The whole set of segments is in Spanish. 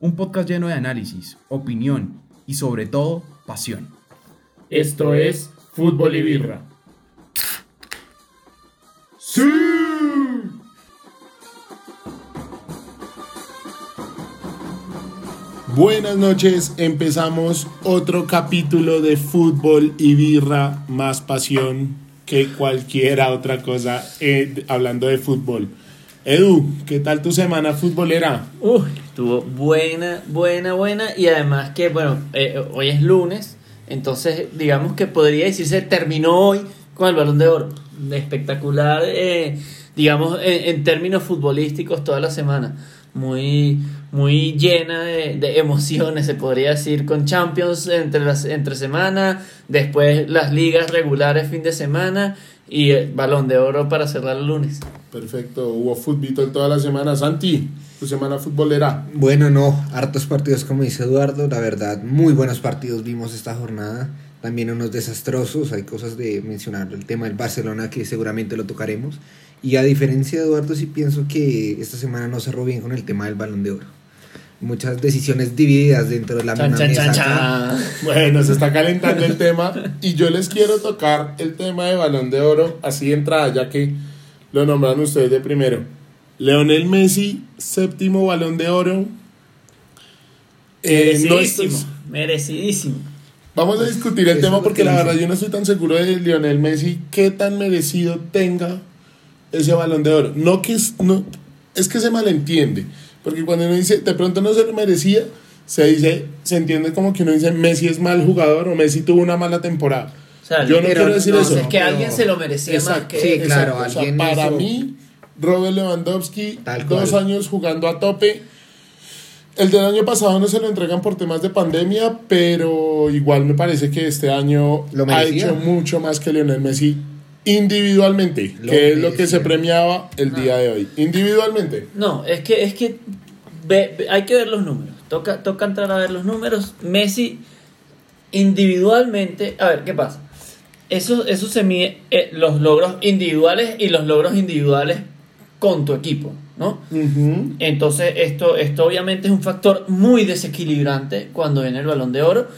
un podcast lleno de análisis, opinión y sobre todo pasión. Esto es Fútbol y Birra. ¡Sí! Buenas noches, empezamos otro capítulo de fútbol y birra, más pasión que cualquier otra cosa eh, hablando de fútbol. Edu, ¿qué tal tu semana futbolera? Uy, estuvo buena, buena, buena. Y además que, bueno, eh, hoy es lunes, entonces digamos que podría decirse terminó hoy con el balón de oro. Espectacular, eh, digamos, en, en términos futbolísticos toda la semana. Muy, muy llena de, emociones, se podría decir, con Champions entre, las, entre semana, después las ligas regulares fin de semana y el balón de oro para cerrar el lunes. Perfecto, hubo fútbol toda la semana. Santi, tu semana futbolera. Bueno, no, hartos partidos como dice Eduardo, la verdad, muy buenos partidos vimos esta jornada, también unos desastrosos, hay cosas de mencionar, el tema del Barcelona que seguramente lo tocaremos, y a diferencia de Eduardo sí pienso que esta semana no cerró bien con el tema del balón de oro. Muchas decisiones divididas dentro de la Chan, misma chan, mesa. chan. Bueno, se está calentando el tema y yo les quiero tocar el tema de balón de oro así de entrada, ya que lo nombran ustedes de primero. Leonel Messi, séptimo balón de oro. Eh, no Merecidísimo, merecidísimo. Vamos a discutir el Eso tema porque que la verdad yo no estoy tan seguro de Lionel Messi qué tan merecido tenga ese balón de oro. No que es, no, es que se malentiende, porque cuando uno dice de pronto no se lo merecía, se dice, se entiende como que uno dice Messi es mal jugador o Messi tuvo una mala temporada. O sea, Yo no quiero decir no, eso. Es que pero- alguien se lo merecía más que Sí, él. claro. O sea, para hizo- mí, Robert Lewandowski, Tal dos años jugando a tope. El del año pasado no se lo entregan por temas de pandemia, pero igual me parece que este año Lo ha hecho mucho más que Lionel Messi individualmente, Lo que es lo que se premiaba el día de hoy. Individualmente. No, es que, es que ve- ve- hay que ver los números. Toca, toca entrar a ver los números. Messi individualmente, a ver, ¿qué pasa? Eso, eso se mide eh, los logros individuales y los logros individuales con tu equipo, ¿no? Entonces, esto, esto obviamente es un factor muy desequilibrante cuando viene el balón de oro.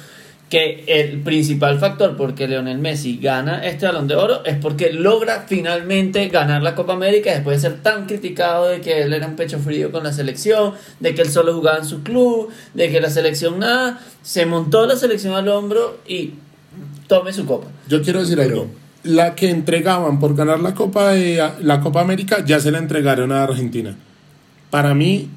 Que el principal factor por que Leonel Messi gana este balón de oro es porque logra finalmente ganar la Copa América después de ser tan criticado de que él era un pecho frío con la selección, de que él solo jugaba en su club, de que la selección nada. Se montó la selección al hombro y tome su copa. Yo quiero decir algo. La que entregaban por ganar la Copa, de, la Copa América ya se la entregaron a Argentina. Para mí,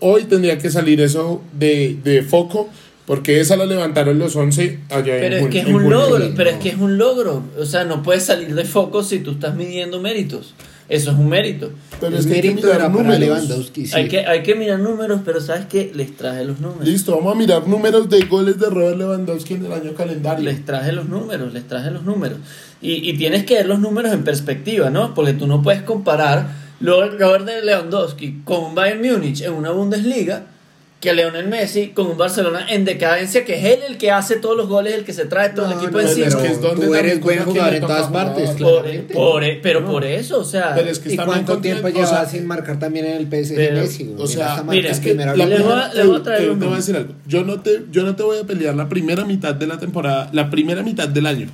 hoy tendría que salir eso de, de foco, porque esa la levantaron los 11 allá en Pero es que es un logro, pero no. es que es un logro. O sea, no puedes salir de foco si tú estás midiendo méritos. Eso es un mérito. Pero El es que hay que mérito mirar era para números. Lewandowski, sí. Hay, que, hay que mirar números, pero ¿sabes qué? Les traje los números. Listo, vamos a mirar números de goles de Robert Lewandowski en el año calendario. Les traje los números, les traje los números. Y, y tienes que ver los números en perspectiva, ¿no? Porque tú no puedes comparar lo Robert de Lewandowski con Bayern Múnich en una Bundesliga que Leonel Messi con un Barcelona en decadencia, que es él el que hace todos los goles, el que se trae todo el No, equipo no, encima. es pero que es donde tú eres buen jugador le en todas partes, Por- por- pero por eso, o sea, Pero es que ¿Y cuánto tiempo contra- o lleva sea, sin marcar también en el PSG Pero- Messi? O sea, Mira, es que La liga. voy a- les voy a traer te- los te voy a decir algo. Yo no, te, yo no te voy a pelear la primera mitad de la temporada, la primera mitad del año.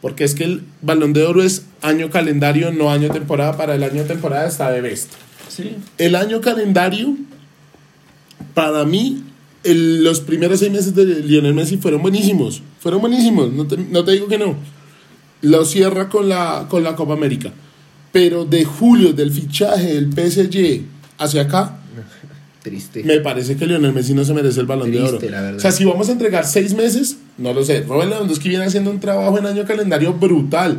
Porque es que el balón de oro es año calendario, no año temporada. Para el año temporada está de best. sí. El año calendario, para mí, el- los primeros seis meses de Lionel Messi fueron buenísimos. Fueron buenísimos, no te, no te digo que no. Lo cierra con la, con la Copa América. Pero de julio, del fichaje del PSG hacia acá, Triste. me parece que Lionel Messi no se merece el balón de Triste, oro. la verdad. O sea, si vamos a entregar seis meses, no lo sé. Robert Lewandowski viene haciendo un trabajo en año calendario brutal.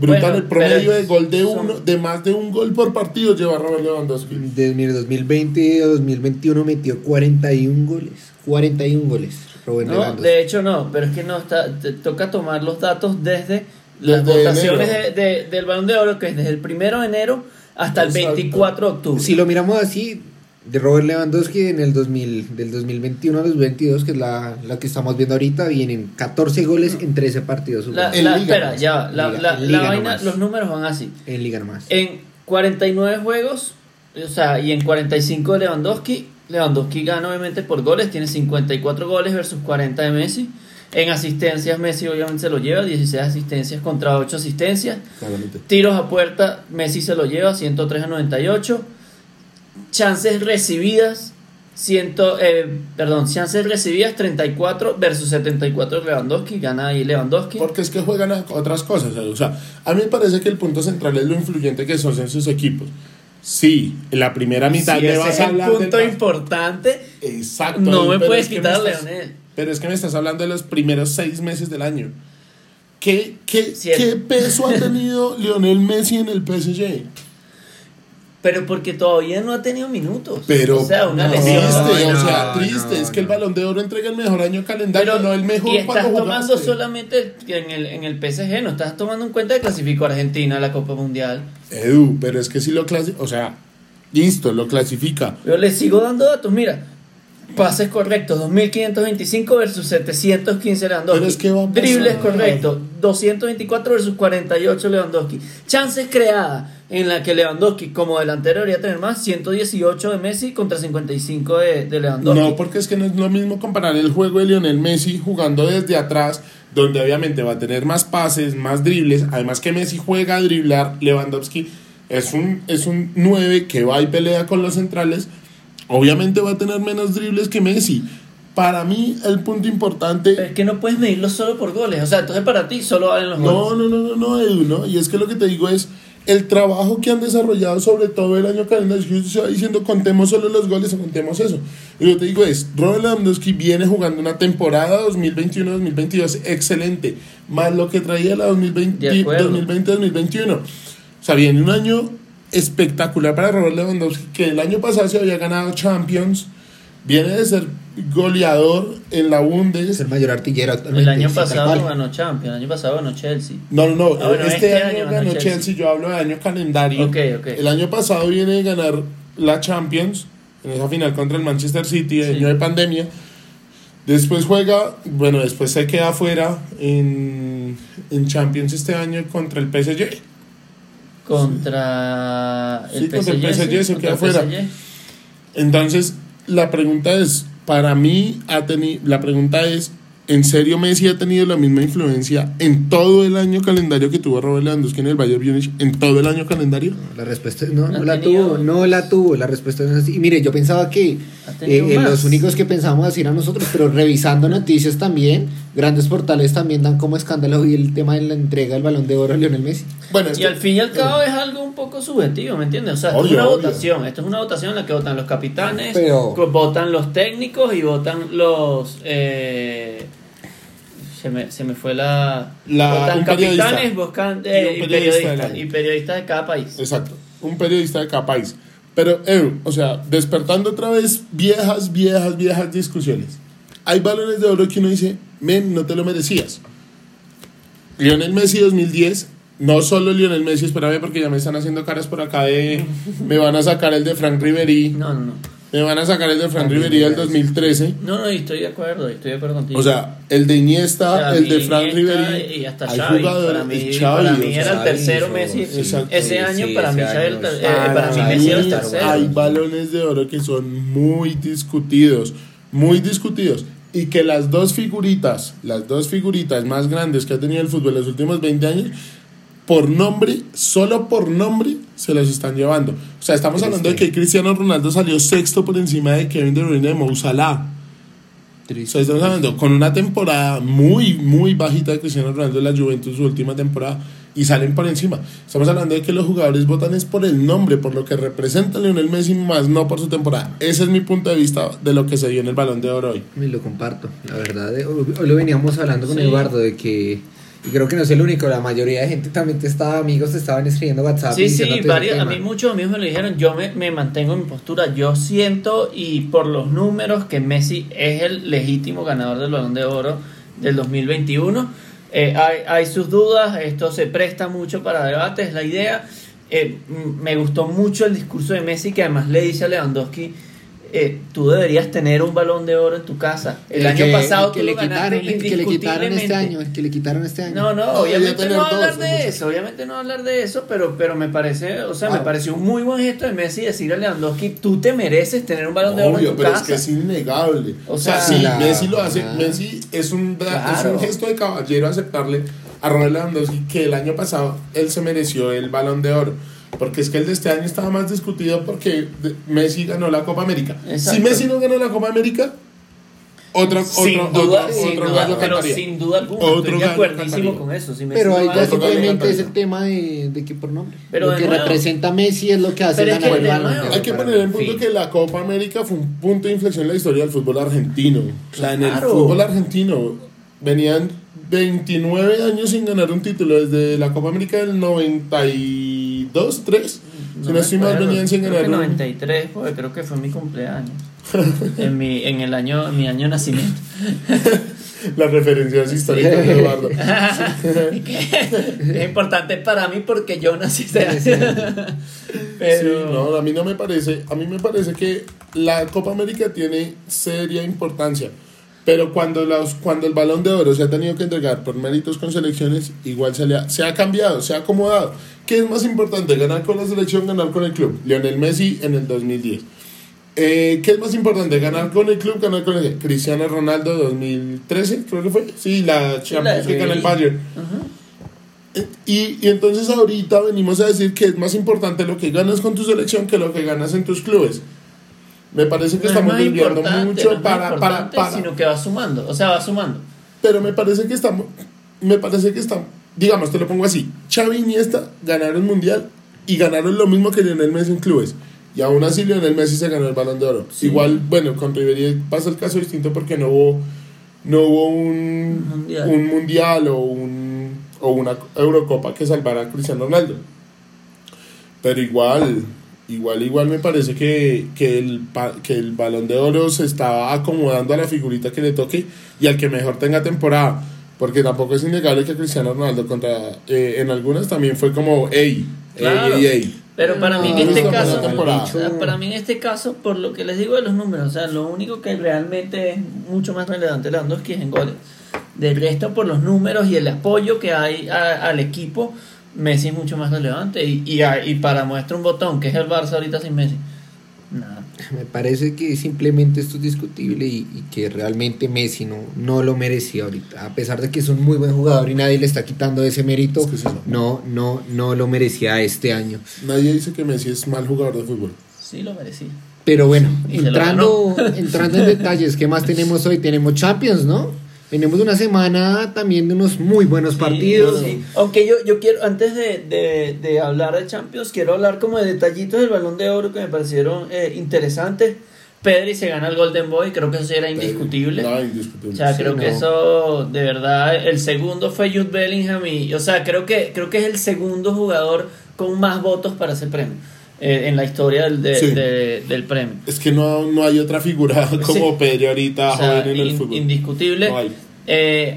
Brutal, Bueno, el promedio de gol de son- uno, de más de un gol por partido lleva Robert Lewandowski. De mire, 2020 a 2021 metió 41 goles. 41 goles. Robert No, Lewandowski. de hecho no, pero es que no está, te toca tomar los datos desde las Desde votaciones enero. de- de- del balón de oro, que es desde el primero de enero hasta el Exacto. 24 de octubre. Si lo miramos así, de Robert Lewandowski en el 2000, del 2021 al 2022, que es la, la que estamos viendo ahorita, vienen 14 goles en 13 partidos La. En la- liga espera, nomás. ya, la, Liga- la- liga vaina, nomás. los números van así. en Liga nomás. En 49 juegos, o sea, y en 45 de Lewandowski, Lewandowski gana obviamente por goles, tiene 54 goles versus 40 de Messi. En asistencias Messi obviamente se lo lleva, 16 asistencias contra 8 asistencias. Claramente. Tiros a puerta, Messi se lo lleva, 103 a 98. Chances recibidas, 100, eh, perdón, chances recibidas 34 versus 74 de Lewandowski, gana ahí Lewandowski. Porque es que juegan a otras cosas. O sea, a mí me parece que el punto central es lo influyente que son en sus equipos. Sí, en la primera mitad me ese vas es a el del punto pas- importante. Exacto. No me puedes es que quitar a estás- Leonel. Pero es que me estás hablando de los primeros seis meses del año. ¿Qué, qué, qué peso ha tenido Lionel Messi en el PSG? Pero porque todavía no ha tenido minutos. Pero o sea, una no, triste, lesión. no, o sea, no, triste. es que el balón de oro entrega el mejor año calendario, Pero, no el mejor y estás cuando tomando jugaste. solamente en el, en el PSG, no estás tomando en cuenta que clasificó a Argentina a la Copa Mundial. Edu, pero es que si lo clasifica, o sea, listo, lo clasifica. Yo le sigo dando datos, mira. Pases correctos, 2525 versus 715 Lewandowski. Es que. Dribles correctos, 224 versus 48 Lewandowski. Chances creadas en la que Lewandowski como delantero debería tener más, 118 de Messi contra 55 de, de Lewandowski. No, porque es que no es lo mismo comparar el juego de Lionel Messi jugando desde atrás, donde obviamente va a tener más pases, más dribles. Además que Messi juega a driblar, Lewandowski es un, es un 9 que va y pelea con los centrales. Obviamente va a tener menos dribles que Messi. Para mí, el punto importante. Pero es que no puedes medirlo solo por goles. O sea, entonces para ti solo valen los No, goles. no, no, no, no, Edu, ¿no? Y es que lo que te digo es el trabajo que han desarrollado sobre todo el año calendario. Yo estoy diciendo, contemos solo los goles o contemos eso. Y lo que te digo es, Robert Lewandowski viene jugando una temporada 2021-2022 excelente, más lo que traía la 2020 De acuerdo. 2020-2021. O sea, viene un año espectacular para Robert Lewandowski, que el año pasado se había ganado Champions, viene de ser goleador en la Es Bundes. el mayor artillero actualmente. El año pasado ganó Champions, el año pasado ganó Chelsea. No, no, no. Ah, bueno, este, este año, año ganó Chelsea. Chelsea. Yo hablo de año calendario. Ok, ok. El año pasado viene de ganar la Champions en esa final contra el Manchester City, Sí. año de pandemia. Después juega, bueno, después se queda fuera en, en Champions este año contra el PSG. Contra el Sí, contra el PSG. Se queda fuera. Entonces, la pregunta es, para mí, ha la pregunta es, ¿en serio Messi ha tenido la misma influencia en todo el año calendario que tuvo Robert Lewandowski en el Bayern Múnich? ¿En todo el año calendario? La respuesta es no, no la tuvo, no la tuvo, la respuesta es así. Y mire, yo pensaba que eh, eh, los únicos que pensábamos así eran nosotros, pero revisando noticias también, grandes portales también dan como escándalo y el tema de la entrega del balón de oro a Lionel Messi. Bueno, Y que- al fin y al cabo es algo un poco subjetivo, ¿me entiendes? O sea, esto es una obvio. votación. Esto es una votación en la que votan los capitanes, Pero- votan los técnicos y votan los. eh, se, me, se me fue la. La- votan capitanes buscan, Y eh, y, periodistas, y periodistas de cada país. Exacto, un periodista de cada país. Pero, Edu, o sea, despertando otra vez viejas, viejas, viejas discusiones. Hay balones de oro que uno dice, men, no te lo merecías. Lionel Messi 2010, no solo Lionel Messi, espérame porque ya me están haciendo caras por acá de, me van a sacar el de Frank Ribery, No, no, no. me van a sacar el de Frank Ribery del 2013. No, no, y estoy de acuerdo, estoy de acuerdo contigo. O sea, el de Iniesta, el de Frank Ribery. y hasta hay Xavi. jugadores- para mí, el Xavi, para mí era el tercero Messi. Exacto. Ese Sí, año sí, para mí ese el año está- eh, para mí Para Messi era el mí tercero. Hay balones de oro que son muy discutidos, muy discutidos. Y que las dos figuritas, las dos figuritas más grandes que ha tenido el fútbol en los últimos 20 años, por nombre, solo por nombre, se los están llevando. O sea, estamos hablando de que Cristiano Ronaldo salió sexto por encima de Kevin De Bruyne de Mo Salah. O sea, estamos hablando con una temporada muy, muy bajita de Cristiano Ronaldo en la Juventus, su última temporada, y salen por encima. Estamos hablando de que los jugadores votan es por el nombre, por lo que representa Lionel Messi, más no por su temporada. Ese es mi punto de vista de lo que se dio en el Balón de Oro hoy. Y lo comparto, la verdad. eh, Hoy hoy lo veníamos hablando con Sí. Eduardo de que, y creo que no es el único, la mayoría de gente también te estaba, amigos, te estaban escribiendo WhatsApp. Sí, sí, varios, a mí muchos amigos me lo dijeron, yo me, me mantengo en mi postura, yo siento y por los números que Messi es el legítimo ganador del Balón de Oro del 2021. Eh, hay, hay sus dudas, esto se presta mucho para debate, es la idea. Eh, me gustó mucho el discurso de Messi que además le dice a Lewandowski, eh, tú deberías tener un balón de oro en tu casa. El, año que- pasado el que tú le lo ganaste quitaron, el que le quitaron este año, el que le quitaron este año. No, no, obviamente no hablar dos, de eso, obviamente no hablar de eso, pero, pero me parece, o sea, me Ah. pareció un muy buen gesto de Messi decirle a Lewandowski, tú te mereces tener un balón de oro Obvio, en tu pero casa. es que es innegable. O O sea, sea, sí, la- Messi lo hace. Messi es un, es Claro. un gesto de caballero aceptarle a Ronald Lewandowski que el año pasado él se mereció el balón de oro. Porque es que el de este año estaba más discutido porque Messi ganó la Copa América. Exacto. Si Messi no ganó la Copa América, otro, sin otro, duda, otro, sin otro duda, gallo pero cantaría. sin duda alguna, Otro estoy de acuerdísimo con eso. si Messi Pero no ahí va ya simplemente es el tema de, de que por nombre. Pero lo que nuevo- representa Messi es lo que hace ganar que el balón Hay que poner en punto fin. que la Copa América fue un punto de inflexión en la historia del fútbol argentino. O sea, en el Claro. fútbol argentino venían 29 años sin ganar un título desde la Copa América del 92, 3. si no me estoy mal, venían sin creo ganar que un- 93, porque creo que fue mi cumpleaños. en, mi, en el año, mi año de nacimiento. Las referencias históricas de Eduardo. Es importante para mí porque yo nací ese año. Pero, Sí, no, a mí no me parece, a mí me parece que la Copa América tiene seria importancia, pero cuando los, cuando el Balón de Oro se ha tenido que entregar por méritos con selecciones, igual se, le ha, se ha cambiado, se ha acomodado. ¿Qué es más importante, ganar con la selección, ganar con el club? Lionel Messi en el 2010. Eh, ¿Qué es más importante, ganar con el club, ganar con el Cristiano Ronaldo 2013, creo que fue? Sí, la Champions que gana el Bayern. Y, y entonces ahorita venimos a decir que es más importante lo que ganas con tu selección que lo que ganas en tus clubes. Me parece que no es estamos mucho no es más para, para, importante, para- sino que va sumando, o sea, va sumando. Pero me parece que estamos, me parece que estamos, digamos, te lo pongo así, Xavi y Iniesta ganaron Mundial y ganaron lo mismo que Lionel Messi en clubes. Y aún así Lionel Messi se ganó el Balón de Oro. Igual, bueno, con Ribery pasa el caso distinto porque no hubo, no hubo un Mundial. un mundial o, un, o una Eurocopa que salvara a Cristiano Ronaldo. Pero igual, igual, igual me parece que, que, el, que el balón de oro se está acomodando a la figurita que le toque y al que mejor tenga temporada. Porque tampoco es innegable que Cristiano Ronaldo contra eh, en algunas también fue como ey, Claro. ey, ey. Pero para mí en este no, caso, sea, para mí en este caso, por lo que les digo de los números, o sea, lo único que realmente es mucho más relevante Lewandowski es en goles. Del resto, por los números y el apoyo que hay a- al equipo, Messi es mucho más relevante. Y, y, a- y para muestra un botón, que es el Barça ahorita sin Messi. Nada. Me parece que simplemente esto es discutible y, y que realmente Messi no, no lo merecía ahorita. A pesar de que es un muy buen jugador y nadie le está quitando ese mérito, Es que sí, no, no, no lo merecía este año. Nadie dice que Messi es mal jugador de fútbol. Sí lo merecía. Pero bueno, entrando, entrando en detalles, ¿qué más tenemos hoy? Tenemos Champions, ¿no? Venimos de una semana también de unos muy buenos partidos. Sí, Aunque yo, yo quiero, antes de, de, de hablar de Champions, quiero hablar como de detallitos del balón de oro que me parecieron eh, interesantes. Pedri se gana el Golden Boy, creo que eso era indiscutible. No, indiscutible. O sea, Sí, creo que eso, de verdad, el segundo fue Jude Bellingham y, o sea, creo que, creo que es el segundo jugador con más votos para ese premio eh, en la historia del, de- Sí. de- del premio. Es que no, no hay otra figura como Sí. Pedri ahorita O sea, joven en el fútbol. indiscutible. No hay. Eh,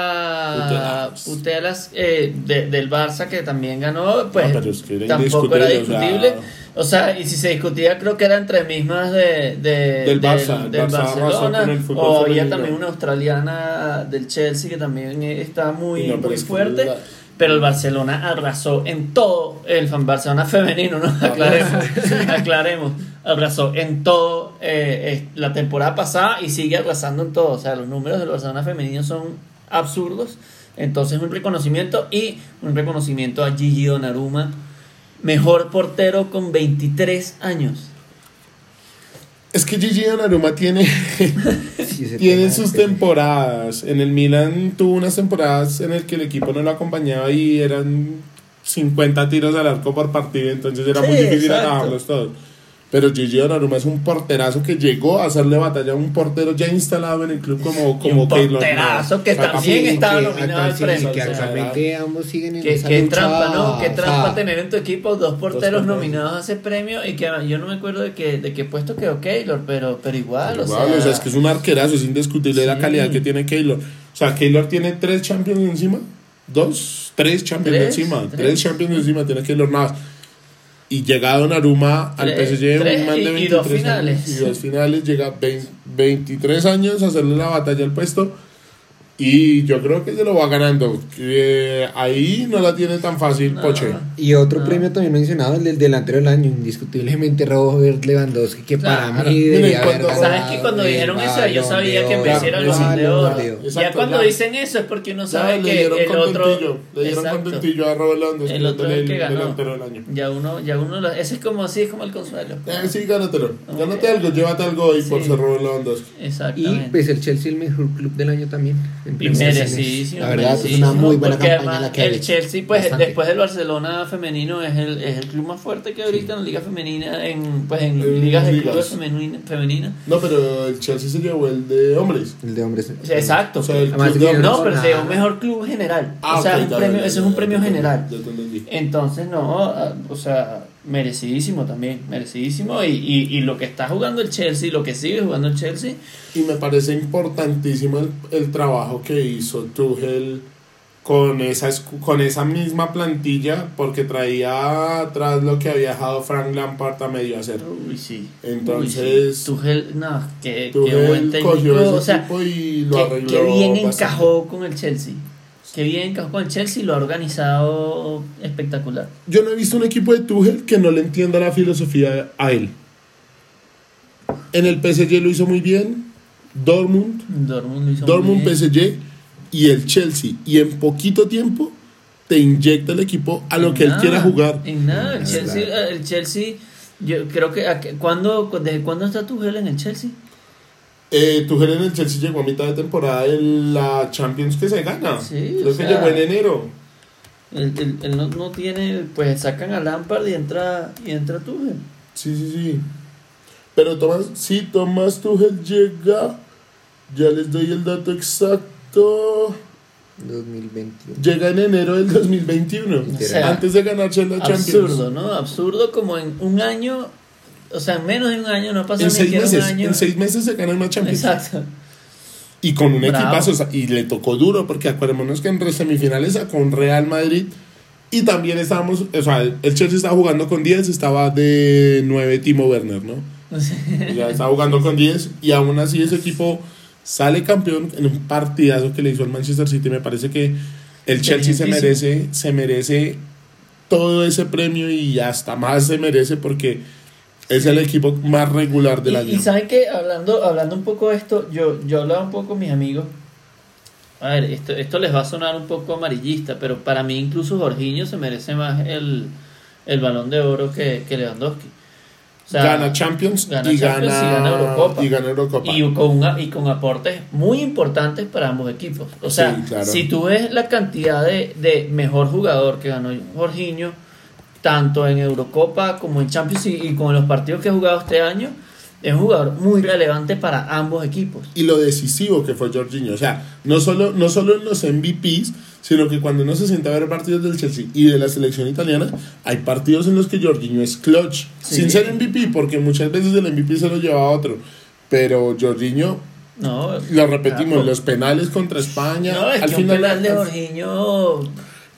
Alexia. Putelas eh, de- del Barça que también ganó, pues Ah, pero es que era tampoco era indiscutible, o sea- discutible. O sea, y si se discutía, creo que era entre mismas de, de- Del Barça, el del Barça Barcelona. el O había también una australiana del Chelsea que también eh, está muy, no, muy es que fuerte. Pero el Barcelona arrasó en todo, el fan Barcelona femenino, ¿no? Aclaremos, aclaremos, arrasó en todo eh, eh, la temporada pasada y sigue arrasando en todo. O sea, los números del Barcelona femenino son absurdos. Entonces, un reconocimiento y un reconocimiento a Gigi Donnarumma, mejor portero con 23 años. Es que Gigi Donnarumma tiene, Sí, tiene sus que- temporadas. En el Milan tuvo unas temporadas en el que el equipo no lo acompañaba y eran 50 tiros al arco por partido, entonces era muy difícil atajarlos todos. Pero Gigi Donnarumma es un porterazo que llegó a hacerle batalla a un portero ya instalado en el club como, Y como un porterazo que también Sí, estaba que nominado al premio. que o sea, actualmente ambos siguen en Qué, esa qué lucha, trampa, ¿no? Qué o trampa sea, tener en tu equipo dos porteros porteros. nominados a ese premio y que yo no me acuerdo de qué, de qué puesto quedó Keylor, pero, pero igual, Pero o, igual, sea, o sea, es que es un arquerazo, es indiscutible la Sí. calidad que tiene Keylor. O sea, Keylor tiene tres Champions encima, dos, tres Champions Tres, encima, tres. tres Champions encima tiene Keylor Navas. Y llega Donnarumma al Tres- PSG, tres un man de y- y 23 dos años, finales. y dos finales, llega 20 23 años a hacerle la batalla al puesto. Y yo creo que se lo va ganando. Que ahí no la tiene tan fácil No. Poche. Y otro Ah. premio también mencionado, el del delantero del año, indiscutiblemente Robert Lewandowski, que para mí debería haber cuando- ¿Sabes ganado que cuando dijeron eso yo sabía que Oro, merecieron el Balón balón de de oro? Oro. ya cuando ya. dicen eso es porque uno Ya, sabe le que dieron el otro le dieron contentillo a Robert Lewandowski, el otro es el que el ganó. delantero del año. Ya uno, ya uno, lo- ese es como así, es como el consuelo. Eh, sí, gánatelo. Gánate algo, llévate algo hoy por ser Robert Lewandowski. Y Exactamente. pues el Chelsea el mejor club del año también. Y merecidísimo. La verdad es una muy buena campaña además la que El. Chelsea, pues Bastante. después del Barcelona femenino, es el, es el club más fuerte que ahorita en la liga femenina, en, pues en En ligas de clubes femenina. femenina. No, pero el Chelsea se llevó el de hombres. El de hombres. Exacto. O sea, el Además club de hombres. no, pero se nada. dio mejor club general. Ah, o sea, un ya, premio, ya, ese ya, es un ya, premio general. Entonces, no, ah, o sea, merecidísimo también, merecidísimo. Y, y, y lo que está jugando el Chelsea, lo que sigue jugando el Chelsea, Y me parece importantísimo el, el trabajo que hizo Tuchel con esa, con esa misma plantilla, porque traía atrás lo que había dejado Frank Lampard a medio hacer. uy, sí. Entonces, Uy, sí. Tuchel, no, qué, qué Tuchel buen técnico. cogió ese O sea, y lo arregló. qué bien bastante. encajó con el Chelsea. Qué bien con el Chelsea y lo ha organizado espectacular. Yo no he visto un equipo de Tuchel que no le entienda la filosofía a él. En el PSG lo hizo muy bien, Dortmund, Dortmund lo hizo muy Dortmund, bien. PSG y el Chelsea. Y en poquito tiempo te inyecta el equipo a lo En que él quiera jugar. En nada, el Chelsea, el Chelsea, yo creo que ¿a qué- ¿cuándo, ¿desde cuándo está Tuchel en el Chelsea? Eh, Tuchel en el Chelsea llegó a mitad de temporada en la Champions que se gana. Sí, Creo que sea- llegó en enero. Él, él- él no, no tiene, pues sacan a Lampard y entra y entra Tuchel. Sí, sí, sí. Pero Tomás, sí, Tomás Tuchel llega. Ya les doy el dato exacto. 2021. Llega en enero del 2021. O sea, antes de ganarse la Champions. Absurdo, ¿no? Absurdo como en un año, o sea, en menos de un año, no pasa En ni seis, meses, un año. en seis meses se gana una Champions. Exacto. Y con un Bravo. equipazo. o sea, y le tocó duro, porque acuérdémonos que en semifinales sacó un Real Madrid. Y también estábamos. O sea, el Chelsea estaba jugando con 10, estaba de 9 Timo Werner, ¿no? O sea, estaba jugando con 10. Y aún así ese equipo sale campeón en un partidazo que le hizo al Manchester City. Me parece que el Chelsea se merece, se merece todo ese premio y hasta más se merece porque es el equipo más regular del y, año. y saben que hablando, hablando un poco de esto, yo, yo hablaba un poco con mis amigos. A ver, esto, esto les va a sonar un poco amarillista, pero para mí incluso Jorginho se merece más el, el balón de oro que, que Lewandowski. O sea, gana Champions, gana y, Champions gana, y gana Eurocopa. y gana Eurocopa. Y con, una- y con aportes muy importantes para ambos equipos. O sea, Sí, claro. si tú ves la cantidad de, de mejor jugador que ganó Jorginho, tanto en Eurocopa como en Champions y, y con los partidos que ha jugado este año, es un jugador muy relevante para ambos equipos. y lo decisivo que fue Jorginho. O sea, no solo, no solo en los MVPs, sino que cuando uno se sienta a ver partidos del Chelsea y de la selección italiana, hay partidos en los que Jorginho es clutch. Sí. Sin ser MVP, porque muchas veces el MVP se lo lleva a otro. Pero Jorginho, No, lo repetimos, Claro. los penales contra España. no, es al que un final, penal de Jorginho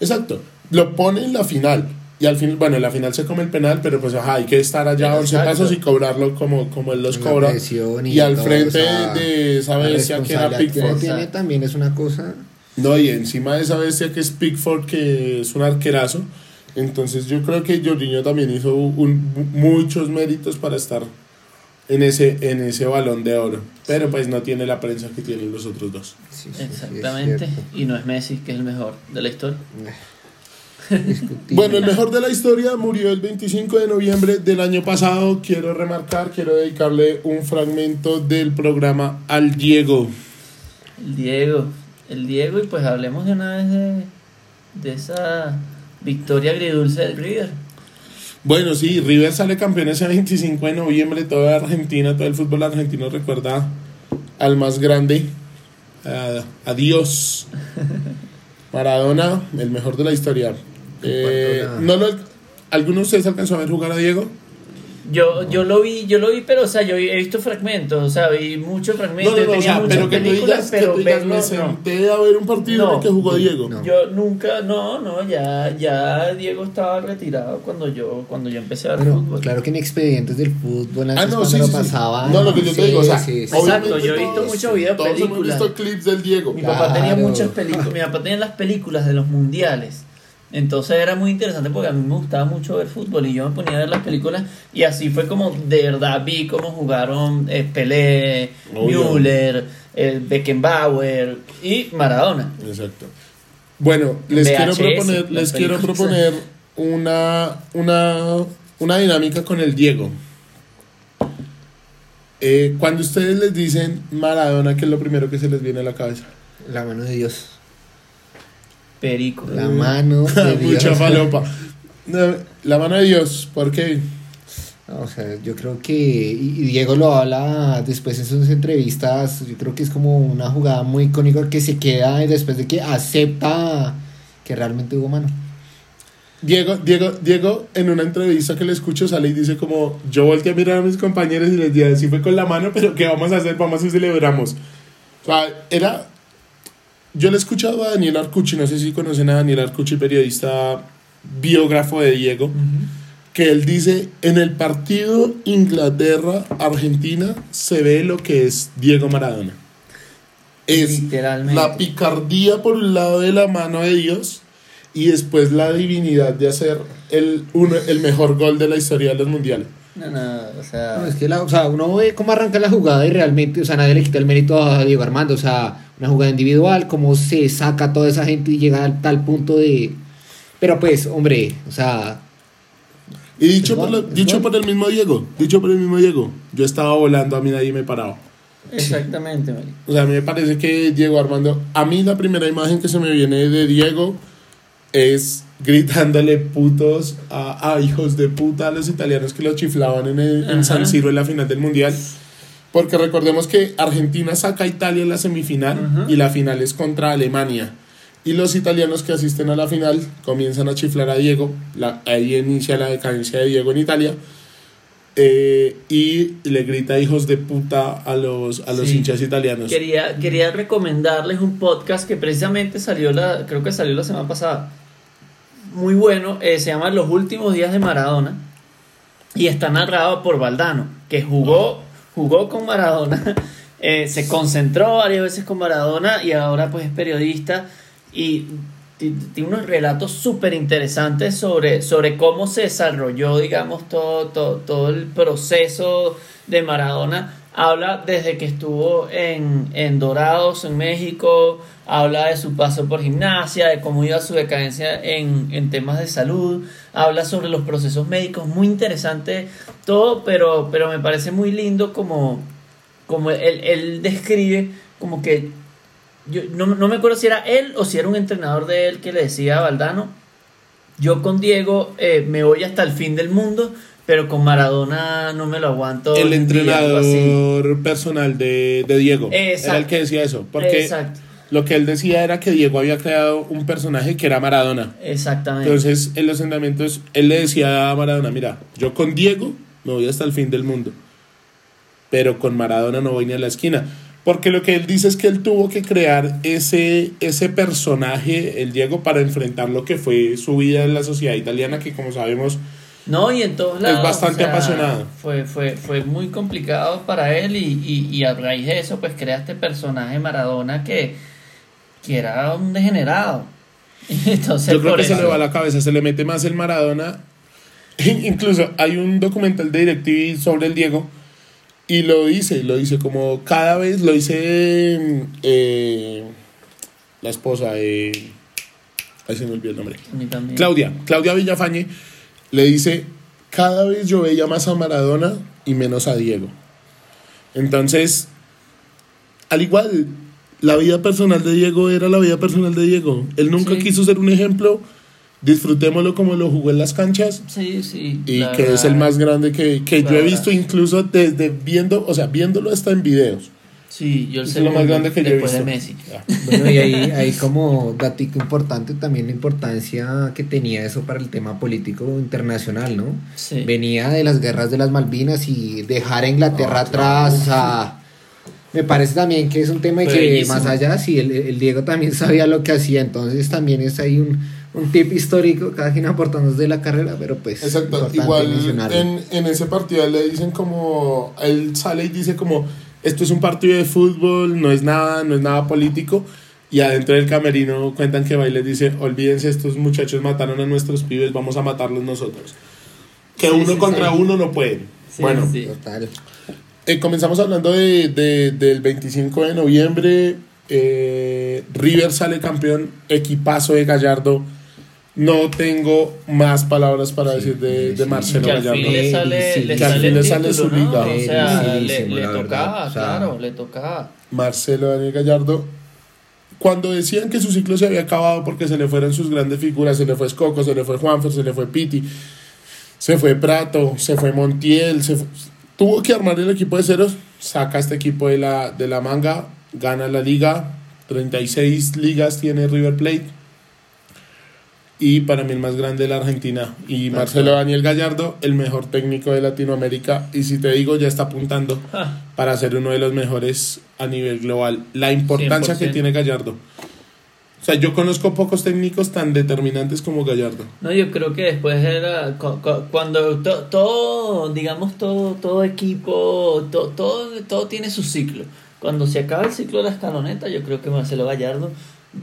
Exacto. Lo pone en la final. Y al final, bueno, en la final se come el penal, pero pues ajá, hay que estar allá a 11 Exacto. pasos y cobrarlo como, como él los la cobra. Y, al todo, frente o sea, de esa bestia que era que Pickford. uno tiene también es una cosa. No, y encima de esa bestia que es Pickford, que es un arquerazo. Entonces yo creo que Jorginho también hizo un- muchos méritos para estar en ese, en ese balón de oro. Pero pues no tiene la prensa que tienen los otros dos. Sí, sí, Exactamente. y no es Messi, que es el mejor de la historia. Bueno, el mejor de la historia murió el 25 de noviembre del año pasado. Quiero remarcar, quiero dedicarle un fragmento del programa al Diego. El Diego. El Diego, y pues hablemos de una vez de, de esa victoria agridulce del River. Bueno, sí, River sale campeón ese 25 de noviembre. Toda Argentina, todo el fútbol argentino recuerda al más grande. a- Adiós. Maradona, el mejor de la historia. Eh, no lo, ¿Alguno de ustedes alcanzó a ver jugar a Diego? Yo, yo lo vi, yo lo vi, pero o sea, yo he visto fragmentos, o sea, vi muchos fragmentos, No, no, no, o tenía sea, muchas pero que tú películas, digas, que pero tú digas, verlo, me no. senté a ver un partido No. en el que jugó Diego. No. Yo nunca, no, no, ya, ya Diego estaba retirado cuando yo, cuando yo empecé a ver Bueno, fútbol. claro que en expedientes del fútbol antes Ah, no, sí, lo sí, sí. pasaban. No, lo que yo te digo, o sea, sí, sí. Exacto, yo he visto muchos videos, todos hemos películas. visto clips del Diego. Mi papá tenía muchas películas, mi papá tenía las películas de los mundiales. Entonces era muy interesante porque a mí me gustaba mucho ver fútbol y yo me ponía a ver las películas y así fue como de verdad vi cómo jugaron eh, Pelé. Müller, eh, Beckenbauer y Maradona. Exacto. Bueno, les quiero proponer, les quiero proponer una, una, una dinámica con el Diego. Eh, cuando ustedes les dicen Maradona, ¿qué es lo primero que se les viene a la cabeza? La mano de Dios. Perico. La mano de Dios. Mucha falopa. No, La mano de Dios, ¿por qué? O sea, yo creo que, y y Diego lo habla después en sus entrevistas, yo creo que es como una jugada muy icónica que se queda después de que acepta que realmente hubo mano. Diego, Diego, Diego, en una entrevista que le escucho, sale y dice como, yo volteé a mirar a mis compañeros y les dije, sí fue con la mano, pero ¿qué vamos a hacer? Vamos a celebramos. O sea, era... Yo le he escuchado a Daniel Arcucci, no sé si conocen a Daniel Arcucci, periodista biógrafo de Diego, que él dice, en el partido Inglaterra-Argentina se ve lo que es Diego Maradona. Es Literalmente. la picardía por un lado de la mano de Dios y después la divinidad de hacer el, uno, el mejor gol de la historia de los mundiales. No, no, o sea, No, es que la- o sea, uno ve cómo arranca la jugada y realmente, o sea, nadie le quita el mérito a Diego Armando, o sea, una jugada individual, cómo se saca toda esa gente y llega a tal punto de... Pero pues, hombre, o sea, Y dicho, por, dicho por el mismo Diego, dicho por el mismo Diego, yo estaba volando, a mí nadie me paraba. exactamente, Mari. O sea, a mí me parece que Diego Armando, a mí la primera imagen que se me viene de Diego es gritándole putos a, a hijos de puta a los italianos que lo chiflaban en, el- en. San Siro en la final del Mundial. Porque recordemos que Argentina saca a Italia en la semifinal y la final es contra Alemania. Y los italianos que asisten a la final comienzan a chiflar a Diego. La, ahí inicia la decadencia de Diego en Italia. Eh, y le grita hijos de puta a los, a los Sí. hinchas italianos. Quería, quería recomendarles un podcast que precisamente salió la, creo que salió la semana pasada. Muy bueno, eh, se llama Los últimos días de Maradona y está narrado por Valdano, que jugó, jugó con Maradona, eh, se concentró varias veces con Maradona y ahora pues es periodista y ti- tiene unos relatos súper interesantes sobre, sobre cómo se desarrolló, digamos, todo, todo, todo el proceso de Maradona. Habla desde que estuvo en, en Dorados, en México, habla de su paso por gimnasia, de cómo iba su decadencia en, en temas de salud, habla sobre los procesos médicos, muy interesante todo, pero, pero me parece muy lindo como, como él, él describe como que yo no, no me acuerdo si era él o si era un entrenador de él que le decía a Valdano, yo con Diego eh, me voy hasta el fin del mundo, pero con Maradona no me lo aguanto. el un día", algo así. entrenador personal de, de Diego Exacto. era el que decía eso. Porque Exacto, lo que él decía era que Diego había creado un personaje que era Maradona. exactamente. Entonces, en los entrenamientos, él le decía a Maradona, mira, yo con Diego me voy hasta el fin del mundo, pero con Maradona no voy ni a la esquina. Porque lo que él dice es que él tuvo que crear ese, ese personaje, el Diego, para enfrentar lo que fue su vida en la sociedad italiana, que como sabemos, No, y en todos lados. bastante apasionado. Fue, fue, fue muy complicado para él y, y, y a raíz de eso, pues crea este personaje Maradona que, que era un degenerado. Entonces, yo creo que se le va a la cabeza, se le mete más el Maradona. Incluso hay un documental de DirecTV sobre el Diego y lo dice, lo dice como cada vez, lo dice eh, la esposa de... Ahí se me olvidó el nombre. Claudia, Claudia Villafañe le dice, cada vez yo veía más a Maradona y menos a Diego. Entonces, al igual, la vida personal de Diego era la vida personal de Diego. Él nunca Sí. quiso ser un ejemplo, disfrutémoslo como lo jugó en las canchas Sí, sí. y que es el verdad. más grande que, que yo he Claro. visto incluso desde viendo, o sea, viéndolo hasta en videos. Sí, yo el Es lo más grande que yo he después visto. de Messi. Bueno, y ahí hay como datico importante también la importancia que tenía eso para el tema político internacional, ¿no? Sí. Venía de las guerras de las Malvinas y dejar a Inglaterra Ah, atrás, o sea, me parece también que es un tema Fue que bellísimo. más allá, sí, el, el Diego también sabía lo que hacía, entonces también es ahí un, un tip histórico, cada quien aportando de la carrera, pero pues... Exacto, igual en, en ese partido le dicen como, él sale y dice como, esto es un partido de fútbol, no es nada, no es nada político, y adentro del camerino cuentan que va y les dice, olvídense, estos muchachos mataron a nuestros pibes, vamos a matarlos nosotros. Que Sí, uno sí, contra sí. uno no pueden. Sí, bueno, sí. Total. Eh, comenzamos hablando de, de- del 25 de noviembre, eh, River sale campeón, equipazo de Gallardo. No tengo más palabras para decir de, de sí. Marcelo que al Gallardo. fin le sale, Sí, le que al sale fin le sale título, su ¿no? liga. O sea, le, Merecidísimo, le verdad, tocaba, o sea. claro, le tocaba. Marcelo Daniel Gallardo. Cuando decían que su ciclo se había acabado porque se le fueron sus grandes figuras, se le fue Escoco, se le fue Juanfer, se le fue Piti, se fue Prato, se fue Montiel, se fue- tuvo que armar el equipo de ceros, saca este equipo de la, de la manga, gana la liga, 36 ligas tiene River Plate y para mí el más grande de la Argentina y Marcelo Daniel Gallardo, el mejor técnico de Latinoamérica y si te digo ya está apuntando Ah, para ser uno de los mejores a nivel global. La importancia que 100%. tiene Gallardo. Sea, yo conozco pocos técnicos tan determinantes como Gallardo. No, yo creo que después era cu- cu- cuando to- todo, digamos, todo, todo equipo, to- todo, todo tiene su ciclo. Cuando se acaba el ciclo de la escaloneta, yo creo que Marcelo Gallardo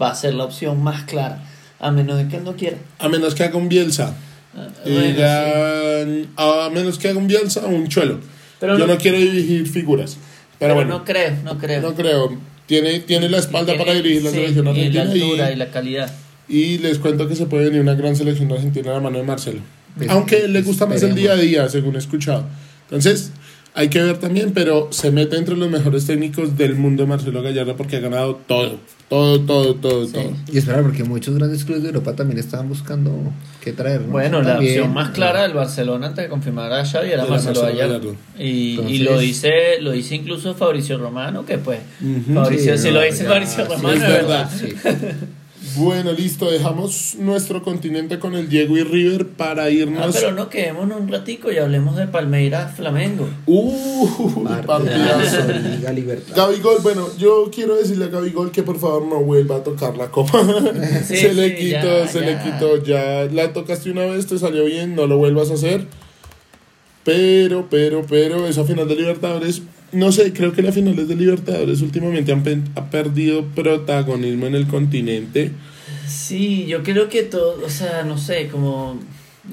va a ser la opción más clara, a menos de que él no quiera. A menos que haga un Bielsa. Ah, bueno, sí. digan, a menos que haga un Bielsa o un Chuelo. Pero yo no- no, quiero dirigir figuras. Pero, Pero bueno, no creo, no creo. no creo. Tiene, tiene la espalda tiene- para dirigir la sí, selección y la argentina. altura y, Y, la calidad. y les cuento que se puede venir una gran selección argentina a la mano de Marcelo. Pues, Aunque le gusta más el esperemos. día a día, según he escuchado. Entonces, hay que ver también, pero se mete entre los mejores técnicos del mundo Marcelo Gallardo porque ha ganado todo. Todo, todo, todo, todo. Y espera, porque muchos grandes clubes de Europa también estaban buscando qué traer, ¿no? Bueno, la También, opción más clara del Barcelona antes de confirmar a Xavi era Era Marcelo Marcelo Gallardo. Gallardo. Y, lo dice lo dice incluso Fabricio Romano, que pues. Fabricio, sí, si no, lo dice ya, Fabricio Romano, es es verdad. verdad. Bueno, listo, dejamos nuestro continente con el Diego y River para Ah, irnos. pero no quedémonos un ratico y hablemos de Palmeiras Flamengo. Uh, partidazo. Partidazo, Liga Libertad. Gabigol, bueno, yo quiero decirle a Gabigol que por favor no vuelva a tocar la copa. Sí, se le sí, quitó, ya, se ya. le quitó, ya la tocaste una vez, te salió bien, no lo vuelvas a hacer. Pero, pero, pero, esa final de Libertadores, no sé, creo que las finales de Libertadores últimamente han, pe- ha perdido protagonismo en el continente. Sí, yo creo que todo, o sea, no sé, como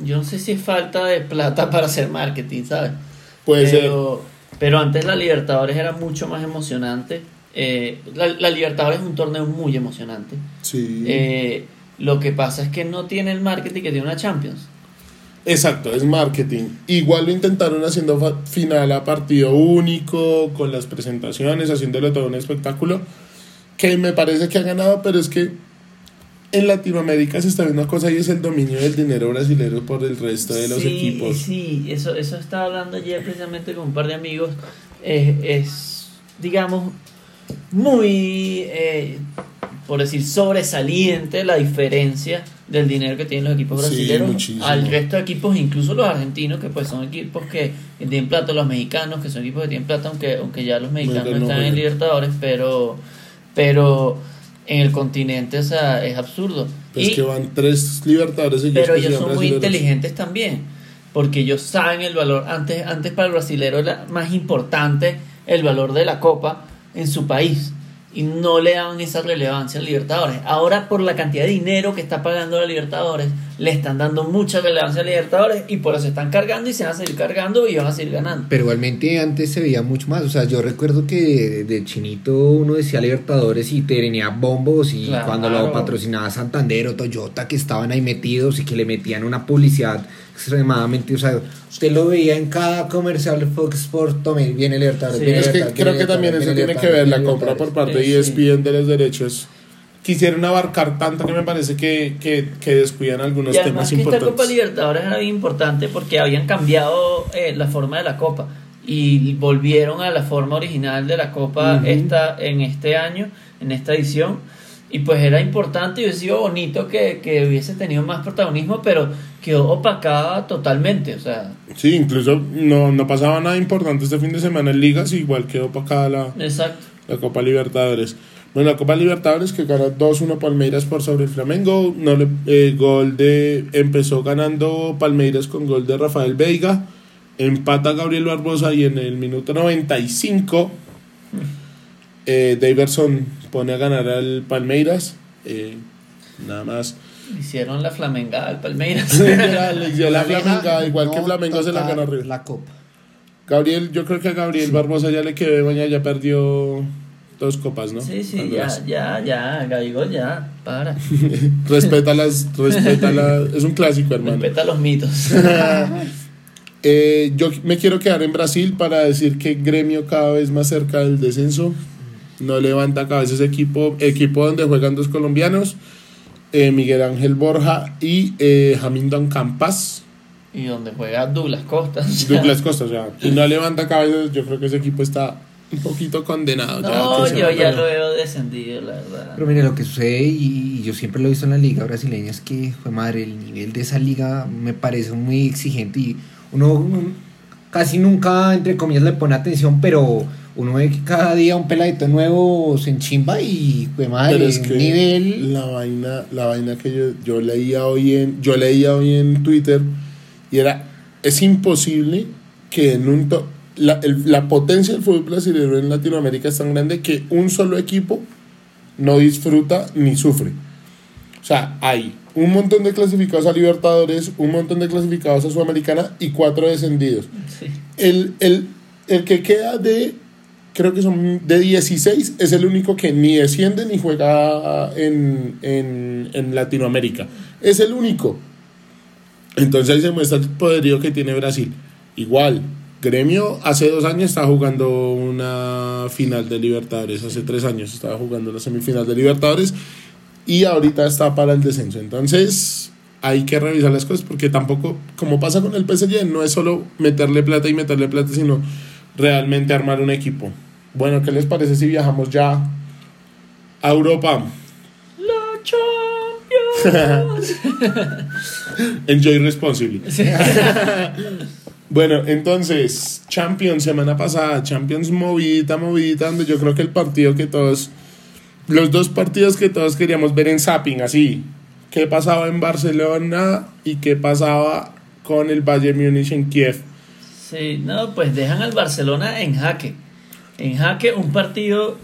yo no sé si es falta de plata para hacer marketing, ¿sabes? Puede pero, pero antes la Libertadores era mucho más emocionante. Eh, la, la Libertadores es un torneo muy emocionante. ser. Sí. Eh, lo que pasa es que no tiene el marketing que tiene una Champions. Exacto, es marketing. Igual lo intentaron haciendo final a partido único, con las presentaciones, haciéndolo todo un espectáculo, que me parece que ha ganado, pero es que en Latinoamérica se está viendo una cosa y es el dominio del dinero brasileño por el resto de los sí, equipos. Sí, eso, eso estaba hablando ayer precisamente con un par de amigos. Eh, es, digamos, muy, eh, por decir, sobresaliente la diferencia del dinero que tienen los equipos brasileños al resto de equipos, incluso los argentinos, que pues son equipos que tienen plata, los mexicanos, que son equipos que tienen plata, aunque, aunque ya los mexicanos no están en. Libertadores, pero, pero en el continente, o sea, es absurdo. Es Y- que van tres libertadores seguidos pero que ellos son muy inteligentes también, porque ellos saben el valor. Antes, antes para el brasilero era más importante el valor de la copa en su país y no le daban esa relevancia al Libertadores. Ahora por la cantidad de dinero que está pagando la Libertadores, le están dando mucha relevancia a Libertadores y por eso están cargando y se van a seguir cargando y van a seguir ganando. Pero igualmente antes se veía mucho más. O sea, yo recuerdo que de chinito uno decía Libertadores y tenía bombos y Claro. cuando lo patrocinaba Santander o Toyota que estaban ahí metidos y que le metían una publicidad extremadamente. O sea, usted lo veía en cada comercial de Fox Sports. Tome, viene Libertadores. Sí. viene Es que Libertadores, creo viene que también eso tiene que ver la compra por parte de Sí, ESPN de los derechos. Quisieron abarcar tanto que me parece que, que, que descuidan algunos Y además temas que esta Copa importantes. Libertadores era bien importante porque habían cambiado eh, la forma de la Copa. y volvieron a la forma original de la Copa Ujú. esta, en este año, en esta edición. Y pues era importante y hubiese sido bonito que, que hubiese tenido más protagonismo, pero quedó opacada totalmente. O sea, Sí, incluso no, no pasaba nada importante este fin de semana en ligas, igual quedó acá la, exacto. la Copa Libertadores. Bueno, la Copa Libertadores que ganó 2-1 Palmeiras por sobre el Flamengo. No le, eh, gol de, empezó ganando Palmeiras con gol de Rafael Veiga. Empata Gabriel Barbosa y en el minuto 95 eh, Daverson pone a ganar al Palmeiras. Eh, nada más. Hicieron la flamengada al Palmeiras. le la Flamenga, igual que Flamengo se la ganó arriba. La copa. Gabriel, yo creo que a Gabriel Barbosa ya le quedó, mañana ya perdió dos copas, ¿no? Sí, sí, ya, ya, ya, Gallego, ya, para. Respeta las, respeta la, es un clásico, hermano. Respeta los mitos. Eh, yo me quiero quedar en Brasil para decir que Gremio cada vez más cerca del descenso. No levanta cabeza ese equipo, equipo donde juegan dos colombianos, eh, Miguel Ángel Borja y eh, Hamilton Campas. y donde juega Douglas Costa. Douglas Costa, o sea, y no levanta cabeza. Yo creo que ese equipo está un poquito condenado. ya No, yo ya lo veo descendido, la verdad. Pero mire, lo que sucede, y y yo siempre lo he visto en la liga brasileña, es que, fue madre, el nivel de esa liga me parece muy exigente y uno, uno casi nunca, entre comillas, le pone atención, pero uno ve que cada día un peladito nuevo se enchimba y, fue madre, Pero es que nivel... la vaina, la vaina que yo, yo leía hoy en, yo leía hoy en Twitter y era es imposible que en un to- la, el- la potencia del fútbol brasileño en Latinoamérica es tan grande que un solo equipo no disfruta ni sufre. O sea, hay un montón de clasificados a Libertadores, un montón de clasificados a Sudamericana y cuatro descendidos. Sí. El, el, el que queda de, creo que son de 16, es el único que ni desciende ni juega en, en, en Latinoamérica. Es el único. Entonces ahí se muestra el poderío que tiene Brasil. Igual, Gremio hace dos años estaba jugando una final de Libertadores, hace tres años estaba jugando una semifinal de Libertadores y ahorita está para el descenso. Entonces hay que revisar las cosas porque tampoco, como pasa con el PSG, no es solo meterle plata y meterle plata, sino realmente armar un equipo. Bueno, ¿qué les parece si viajamos ya a Europa? La Champions. Enjoy responsibly. Bueno, entonces, Champions, semana pasada, Champions movidita, movidita, donde yo creo que el partido que todos, los dos partidos que todos queríamos ver en Zapping, así, qué pasaba en Barcelona y qué pasaba con el Bayern Múnich en Kiev. Sí, no, pues dejan al Barcelona en jaque. En jaque un partido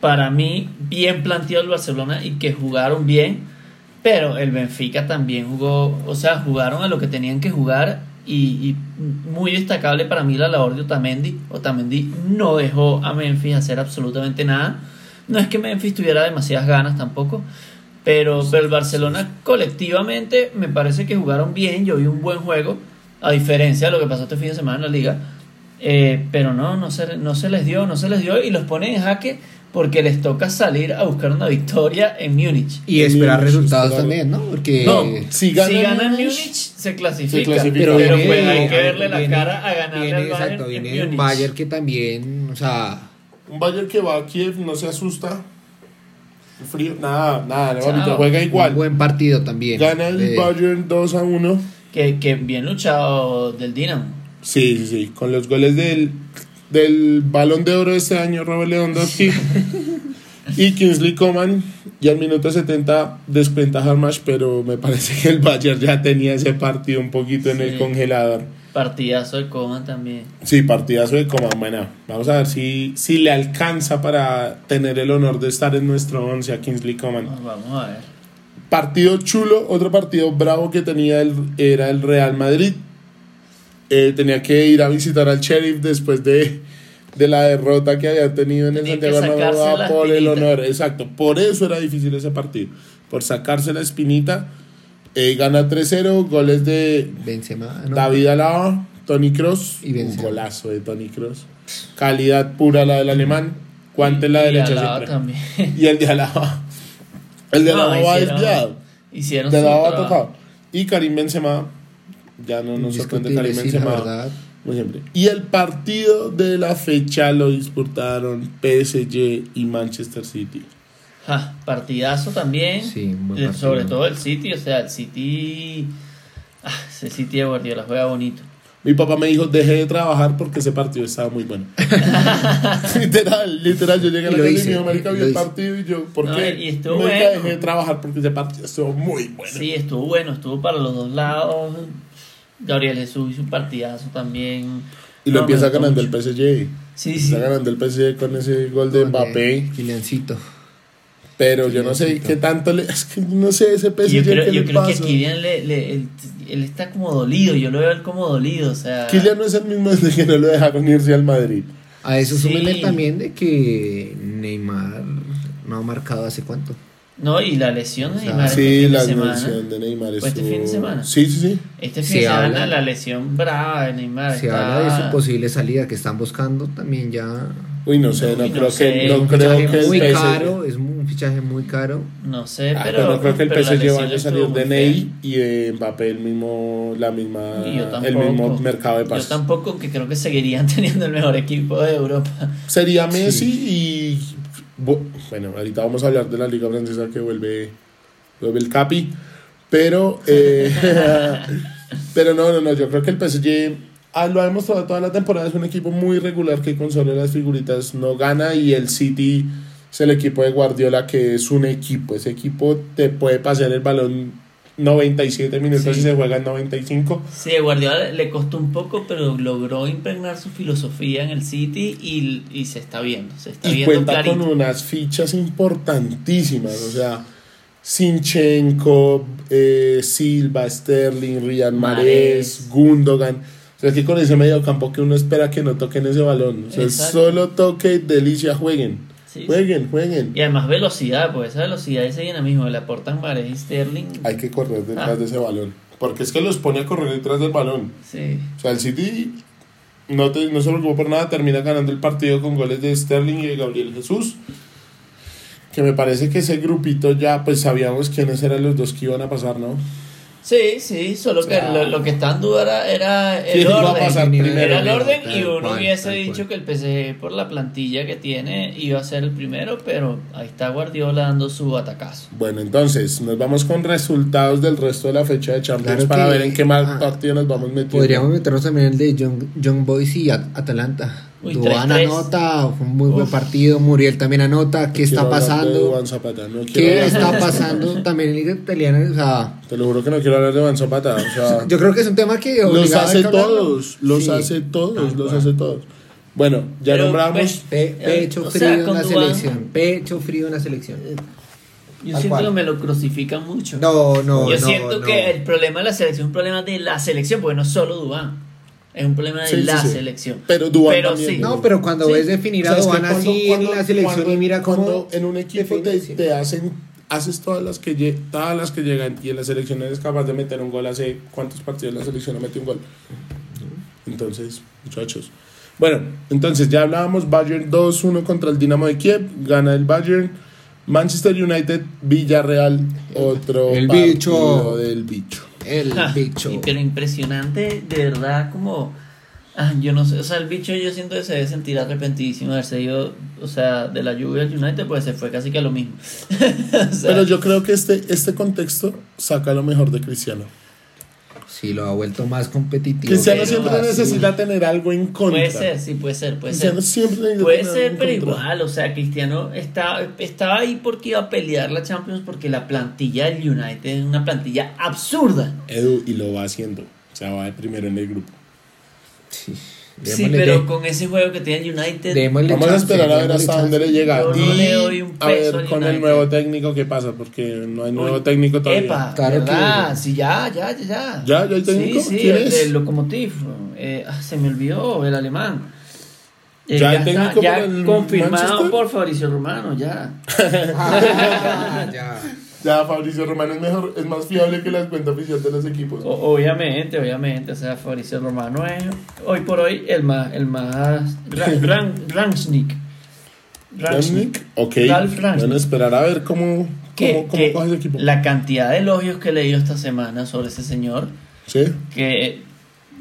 para mí bien planteado el Barcelona y que jugaron bien, pero el Benfica también jugó, o sea, jugaron a lo que tenían que jugar y, y muy destacable para mí la labor de Otamendi. Otamendi no dejó a Memphis hacer absolutamente nada. No es que Memphis tuviera demasiadas ganas tampoco, pero, pero el Barcelona colectivamente me parece que jugaron bien, yo vi un buen juego, a diferencia de lo que pasó este fin de semana en la liga. Eh, pero no, no se, no se les dio, no se les dio y los ponen en jaque porque les toca salir a buscar una victoria en Múnich. Y esperar Múnich, resultados también, ¿no? Porque... No, si gana, si gana Múnich, Múnich, se clasifica. se clasifica. Pero, Pero pues hay que verle la viene- cara a ganarle viene, al Bayern exacto, en viene un. Bayern que también, o sea... un Bayern que va a Kiev, no se asusta. Frío, nada, nada, ahorita juega igual. Un buen partido también. Gana el Eh, Bayern 2 a 1. Que, que bien luchado del Dinamo. Sí, sí, sí. Con los goles del, del balón de oro de este año, Robert Lewandowski y Kingsley Coman. Y al minuto 70 descuenta Harmash, pero me parece que el Bayern ya tenía ese partido un poquito en el congelador. Partidazo de Coman también. Sí, partidazo de Coman. Bueno, vamos a ver si, si le alcanza para tener el honor de estar en nuestro 11 a Kingsley Coman. Vamos a ver. Partido chulo, otro partido bravo que tenía el, era el Real Madrid. Eh, tenía que ir a visitar al Sheriff después de, de la derrota que había tenido en el Tenía Santiago Bernabéu la por el honor. Exacto, por eso era difícil ese partido. Por sacarse la espinita. Eh, gana 3-0, goles de Benzema, ¿no? David Alaba, Tony Cross. Y Un golazo de Tony Cross. Calidad pura la del alemán. Guante en la derecha Alaba siempre. también. Y el de Alaba. El de No, Alaba va hicieron- desviado. Hicieron De trabajo. tocado. Y Karim Benzema, ya no nos sorprende Benzema. verdad. como siempre. Y el partido de la fecha lo disputaron PSG y Manchester City. Ja, partidazo también. Sí, Eh, partido. Sobre todo el City, o sea, el City. Ah, ese City de Guardiola juega bonito. Mi papá me dijo, deje de trabajar porque ese partido estaba muy bueno. literal, literal. Yo llegué a la casa y hice, marica, el hice. partido y yo, ¿por No, qué? y estuvo Nunca bueno. dejé de trabajar porque ese partido estuvo muy bueno. Sí, estuvo bueno, estuvo para los dos lados. Gabriel Jesús hizo un partidazo también. Y lo No, empieza ganando el. PSG. Sí, sí. Está ganando el PSG con ese gol de Mbappé. Kyliancito. Pero yo no sé qué tanto le. Es que no sé ese PSG yo creo, qué yo le creo que pasa. Kylian le, le- él, él está como dolido, yo lo veo él como dolido, o sea... Kylian no es el mismo desde que no lo dejaron irse al Madrid. A eso Sí. súmele también de que Neymar no ha marcado hace cuánto. No, y la lesión de Neymar este Sí, fin de la semana. lesión de Neymar ¿Fue este fin de semana? Sí, sí, sí. Este fin Se de semana habla- la lesión brava de Neymar. Se está- habla de su posible salida que están buscando también ya. Uy, no sé, no creo sé. que Es no un creo fichaje que el muy PSG caro, es un fichaje muy caro. No sé, Ah, pero... pero no creo que el PSG vaya a salir de Ney y de Mbappé el mismo la misma yo el mismo mercado de Yo pases. tampoco, que creo que seguirían teniendo el mejor equipo de Europa. Sería Messi y bueno, ahorita vamos a hablar de la liga francesa que vuelve vuelve el Capi, pero eh, pero no, no, no, yo creo que el PSG ah, lo ha demostrado toda la temporada, es un equipo muy regular que con solo las figuritas no gana y el City es el equipo de Guardiola que es un equipo, ese equipo te puede pasar el balón 97 minutos Sí. y se juega en 95. Sí, Guardiola le costó un poco, pero logró impregnar su filosofía en el City y, y se está viendo, se está y viendo cuenta clarito. con unas fichas importantísimas, o sea, Sinchenko, eh, Silva, Sterling, Riyad Mahrez. Gundogan. O sea, que con ese medio campo que uno espera que no toquen ese balón. O sea, solo toque, delicia, jueguen. Sí, Jueguen, jueguen. Y además velocidad, pues esa velocidad ese mismo le aportan Mahrez y Sterling. Hay que correr detrás Ah. de ese balón. Porque es que los pone a correr detrás del balón. Sí. O sea, el City no, te, no se preocupó por nada, termina ganando el partido con goles de Sterling y de Gabriel Jesús. Que me parece que ese grupito ya, pues sabíamos quiénes eran los dos que iban a pasar, ¿no? Sí, sí, solo que sea, lo, lo que está en duda era, era el ¿Quién iba a orden. pasar primero? Era el orden y uno hubiese dicho que el PSG por la plantilla que tiene iba a ser el primero, pero ahí está Guardiola dando su atacazo. Bueno, entonces nos vamos con resultados del resto de la fecha de Champions Claro para que- ver en qué más ah, partido nos vamos metiendo. Podríamos meternos también el de Young, Young Boys y At- Atalanta. Uy, Duván 3-3. anota, fue un muy buen Uf. partido. Muriel también anota. ¿Qué está pasando? Zapata, no ¿Qué está pasando también en Liga Italiana? O sea, Te lo juro que no quiero hablar de Duván Zapata. O sea, yo creo que es un tema que los hace que todos, los Sí, hace todos, los cual. hace todos. Bueno, ya Pero, nombramos. pues, Pe- pecho O frío sea, en la selección. Pecho frío en la selección. Yo Tal siento cual. que me lo crucifican mucho. No, no, Yo no, siento no. que el problema de la selección es un problema de la selección, porque no es solo Dubán. Es un problema de Sí, la sí. selección. Pero Pero también. sí. No, pero cuando Sí. ves definir a cuando- así cuando- en la selección cuando- y mira cómo cuando en un equipo te, hacen haces todas las que todas las que llegan y en la selección eres capaz de meter un gol hace cuántos partidos la selección no mete un gol entonces muchachos bueno entonces ya hablábamos Bayern 2-1 contra el Dinamo de Kiev gana el Bayern Manchester United Villarreal otro El bicho. del bicho El Ja, bicho. y pero impresionante, de verdad, como. ah, yo no sé, o sea, el bicho yo siento que se debe sentir arrepentidísimo de haberse ido, o sea, de la lluvia al United, pues se fue casi que a lo mismo. O sea, pero yo creo que este, este contexto saca lo mejor de Cristiano Sí, lo ha vuelto más competitivo. Cristiano pero siempre así. necesita tener algo en contra Puede ser, sí, puede ser, puede Cristiano ser. siempre necesita Puede tener ser, algo pero en contra. igual, o sea, Cristiano está, estaba ahí porque iba a pelear la Champions porque la plantilla del United es una plantilla absurda. Edu, y lo va haciendo. O sea, va de primero en el grupo. Sí, Sí, démosle pero de- con ese juego que tiene el United, démosle Vamos a chance, esperar a ver démosle hasta dónde le llega. Yo no y le doy un a peso ver al con el United. nuevo técnico qué pasa, porque no hay nuevo Uy, técnico todavía. Epa, Claro ¿verdad? que- Sí, ya, ya, ya, ya. ¿Ya? ¿Ya hay técnico? Sí, sí, ¿Quién el es? del Lokomotiv. Eh, ah, se me olvidó, el alemán. Eh, ¿Ya hay está, técnico ya para el confirmado Manchester? por Fabricio Romano, ya. Ah, ya. Ya, Fabricio Romano es mejor, es más fiable que la cuenta oficial de los equipos. O- obviamente, obviamente, o sea, Fabricio Romano es hoy por hoy el más, el más Ra- Ran- Rangnick. Rangnick, ok. Ralf. Bueno, esperar a ver cómo, Que, cómo, cómo que coge ese equipo. la cantidad de elogios que he leído esta semana sobre ese señor, Sí. que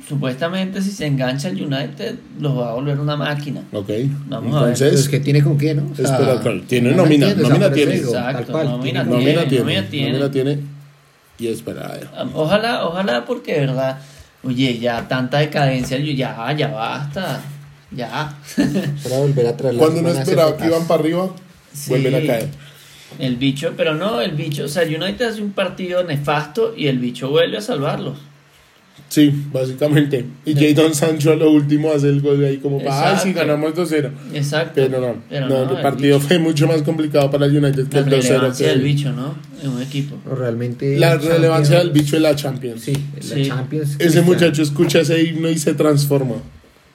supuestamente si se engancha el United, los va a volver una máquina. Ok. Vamos a ver. Entonces, Pues que tiene con qué, ¿no? O sea, Espera, claro, tiene nómina, entiendo, nómina tiene. Exacto, nómina tiene- nómina tiene, nómina tiene. Y espera, Ojalá, ojalá, porque de verdad, oye, ya tanta decadencia, ya, ya basta, ya. Para volver a traer Cuando no esperaba que iban para arriba, Sí. vuelven a caer. El bicho, pero no, el bicho, o sea, United hace un partido nefasto y el bicho vuelve a salvarlos. Sí, básicamente. Y Jadon Sancho a lo último hace el gol de ahí como para, ay, sí, ganamos 2-0. Exacto. Pero no, Pero no, no, el el partido bicho. fue mucho más complicado para el United que La el 2-0. relevancia que- del bicho, ¿no? En un equipo. Realmente. La Champions- relevancia del bicho en la Champions. Sí, en Sí. la Champions. Ese Cristiano muchacho escucha ese himno y se transforma.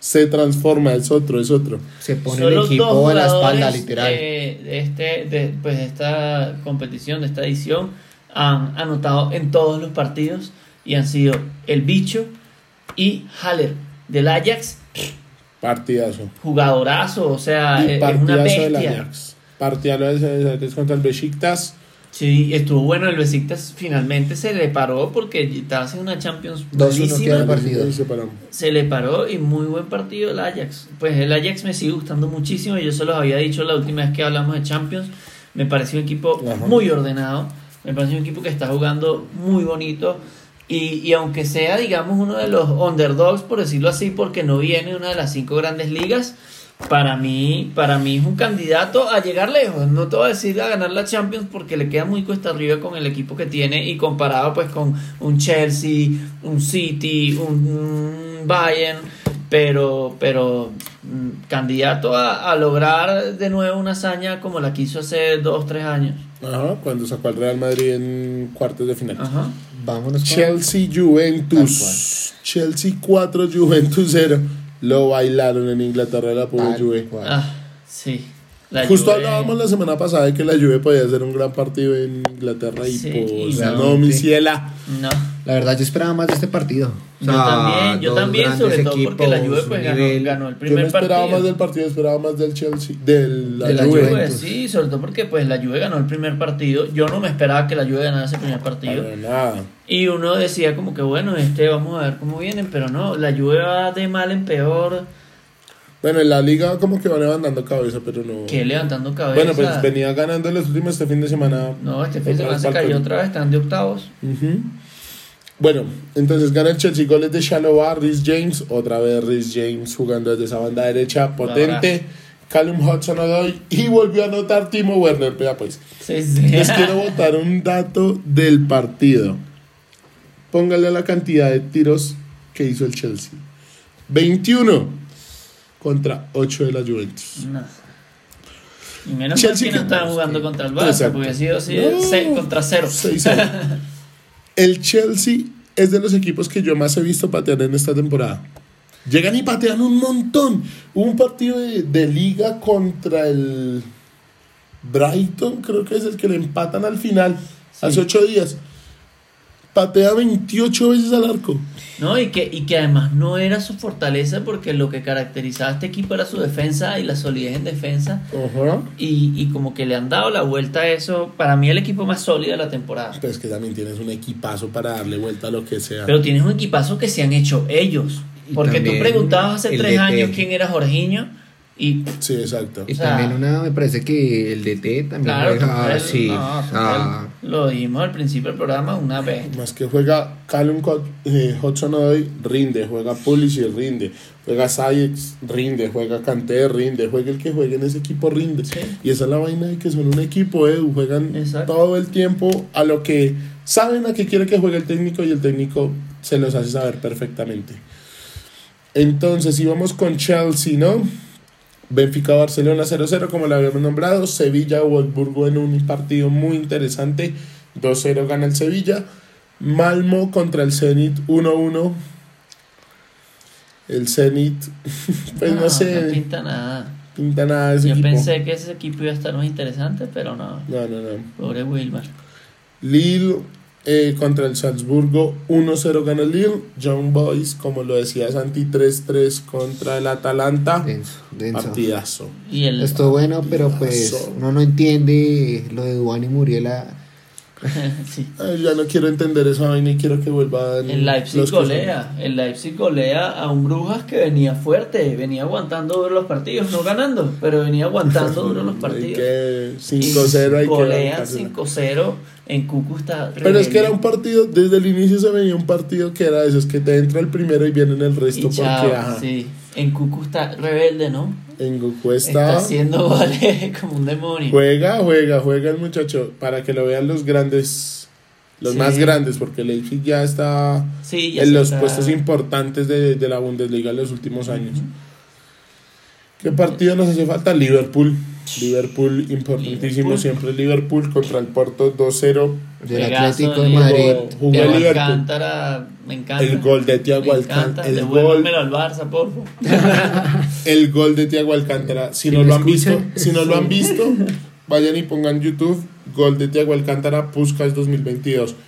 Se transforma, es otro, es otro. Se pone Son el equipo a la espalda, literal. eh, de, este, de, pues, de esta competición, de esta edición, han anotado en todos los partidos y han sido el bicho y Haller del Ajax, Partidazo. jugadorazo, o sea, y es una partidazo del bestia. Ajax. Partidazo Ajax contra el Besiktas. Sí, estuvo bueno el Besiktas, finalmente se le paró porque estaba haciendo una Champions 2-1 buenísima. queda el partido. Se le paró y muy buen partido el Ajax. Pues el Ajax me sigue gustando muchísimo. Yo se los había dicho la última vez que hablamos de Champions. Me pareció un equipo Ajá. muy ordenado. Me pareció un equipo que está jugando muy bonito. Y, y aunque sea, digamos, uno de los underdogs, por decirlo así, porque no viene una de las cinco grandes ligas, para mí, para mí es un candidato a llegar lejos. No te voy a decir a ganar la Champions porque le queda muy cuesta arriba con el equipo que tiene y comparado pues con un Chelsea, un City, un, Bayern, pero, pero mm, candidato a, a lograr de nuevo una hazaña como la quiso hace dos, tres años. Ajá, cuando sacó al Real Madrid en cuartos de final. Ajá. Vámonos con. Chelsea Juventus. Chelsea 4, Juventus 0. Lo bailaron en Inglaterra la pobre Juve. Ah, sí. La Justo Juve- hablábamos la semana pasada de que la Juve podía hacer un gran partido en Inglaterra y Sí, pues y no, mi ciela. No. La verdad, yo esperaba más de este partido. O Yo también, yo también, sobre todo porque la Juve pues ganó, ganó el Yo primer no esperaba partido. más del partido, esperaba más del Chelsea, del la De la Juve. Juve. Juve, sí, sobre todo porque pues la Juve ganó el primer partido. Yo no me esperaba que la Juve ganara ese primer partido. Para nada. Y uno decía como que bueno, este vamos a ver cómo vienen, pero no, la Juve va de mal en peor, Bueno, en la liga como que van levantando cabeza, pero no. que levantando cabeza. Bueno, pues venía ganando los últimos este fin de semana. No, este fin de semana se cayó otra vez, están de octavos. Bueno, entonces gana el Chelsea goles de Shaloba, Rhys James, otra vez Rhys James jugando desde esa banda derecha potente, Callum Hudson Odoi y volvió a anotar Timo Werner, vea pues. Sí, sí. Les quiero botar un dato del partido. Póngale la cantidad de tiros que hizo el Chelsea. 21 contra 8 de la Juventus. No. Y menos mal que no estaban jugando contra el Barça, Exacto. porque ha sido así No. seis contra cero. 6-0. El Chelsea es de los equipos que yo más he visto patear en esta temporada. Llegan y patean un montón. Hubo un partido de, de liga contra el Brighton, creo que es el que le empatan al final, hace ocho días. Patea 28 veces al arco. No, y que, y que además no era su fortaleza porque lo que caracterizaba a este equipo era su defensa y la solidez en defensa. Ajá. Y, y como que le han dado la vuelta a eso. Para mí el equipo más sólido de la temporada. Pero es que también tienes un equipazo para darle vuelta a lo que sea. Pero tienes un equipazo que se han hecho ellos. Porque tú preguntabas hace tres DT. años quién era Jorginho y sí, exacto. Y O sea, también una, me parece que el DT también claro, deja- él- sí, no, ah, lo dijimos al principio del programa una vez. Más que juega Callum eh, Hudson Odoi, rinde, juega Pulisic, rinde, juega Sayex, rinde, juega Kanté, rinde, juega el que juegue en ese equipo, rinde. Sí. Y esa es la vaina de que son un equipo, eh, juegan Exacto. todo el tiempo a lo que saben a qué quiere que juegue el técnico y el técnico se los hace saber perfectamente. Entonces íbamos con Chelsea, ¿no? Benfica Barcelona 0-0 como lo habíamos nombrado, Sevilla Wolfsburgo en un partido muy interesante, 2-0 gana el Sevilla, Malmo contra el Zenit 1-1. El Zenit, pues no, No sé, pinta nada. pinta nada ese Yo equipo. pensé que ese equipo iba a estar más interesante, pero no. No, no, no. Pobre Wilmar. Lille eh, contra el Salzburgo 1-0 gana el Lille. John Boys, como lo decía Santi, 3-3 contra el Atalanta. denso, denso. Partidazo. Y el. Estuvo bueno, pero pues uno no entiende lo de Duan y Muriela. Sí. Ay, ya no quiero entender esa vaina y quiero que vuelvan. El Leipzig los son- golea, el Leipzig golea a un Brujas que venía fuerte, venía aguantando duro los partidos, no ganando, pero venía aguantando duro los partidos. que Y 5-0 hay que Golean bancársela. 5-0 en Cúcuta. Pero es que era un partido, desde el inicio se veía un partido que era de esos que te entra el primero y vienen el resto y porque chao, ajá, sí. En Cúcuta rebelde, ¿no? en Goku Está está, haciendo goles como un demonio. juega, juega, juega el muchacho para que lo vean los grandes, los Sí. más grandes, porque el Leipzig ya está Sí, ya en los está- puestos importantes de, de la Bundesliga en los últimos años. ¿Qué partido nos hace falta? Liverpool. Liverpool, importantísimo Liverpool. siempre Liverpool contra el Porto 2-0. Del Atlético de de Madrid. Jugó Liverpool. Alcántara, me encanta. El gol de Thiago Me Alcántara. El gol, al Barça, por favor. el gol de Thiago Alcántara. Si Si no lo han visto, si no lo han visto, vayan y pongan YouTube gol de Thiago Alcántara Puskas 2022.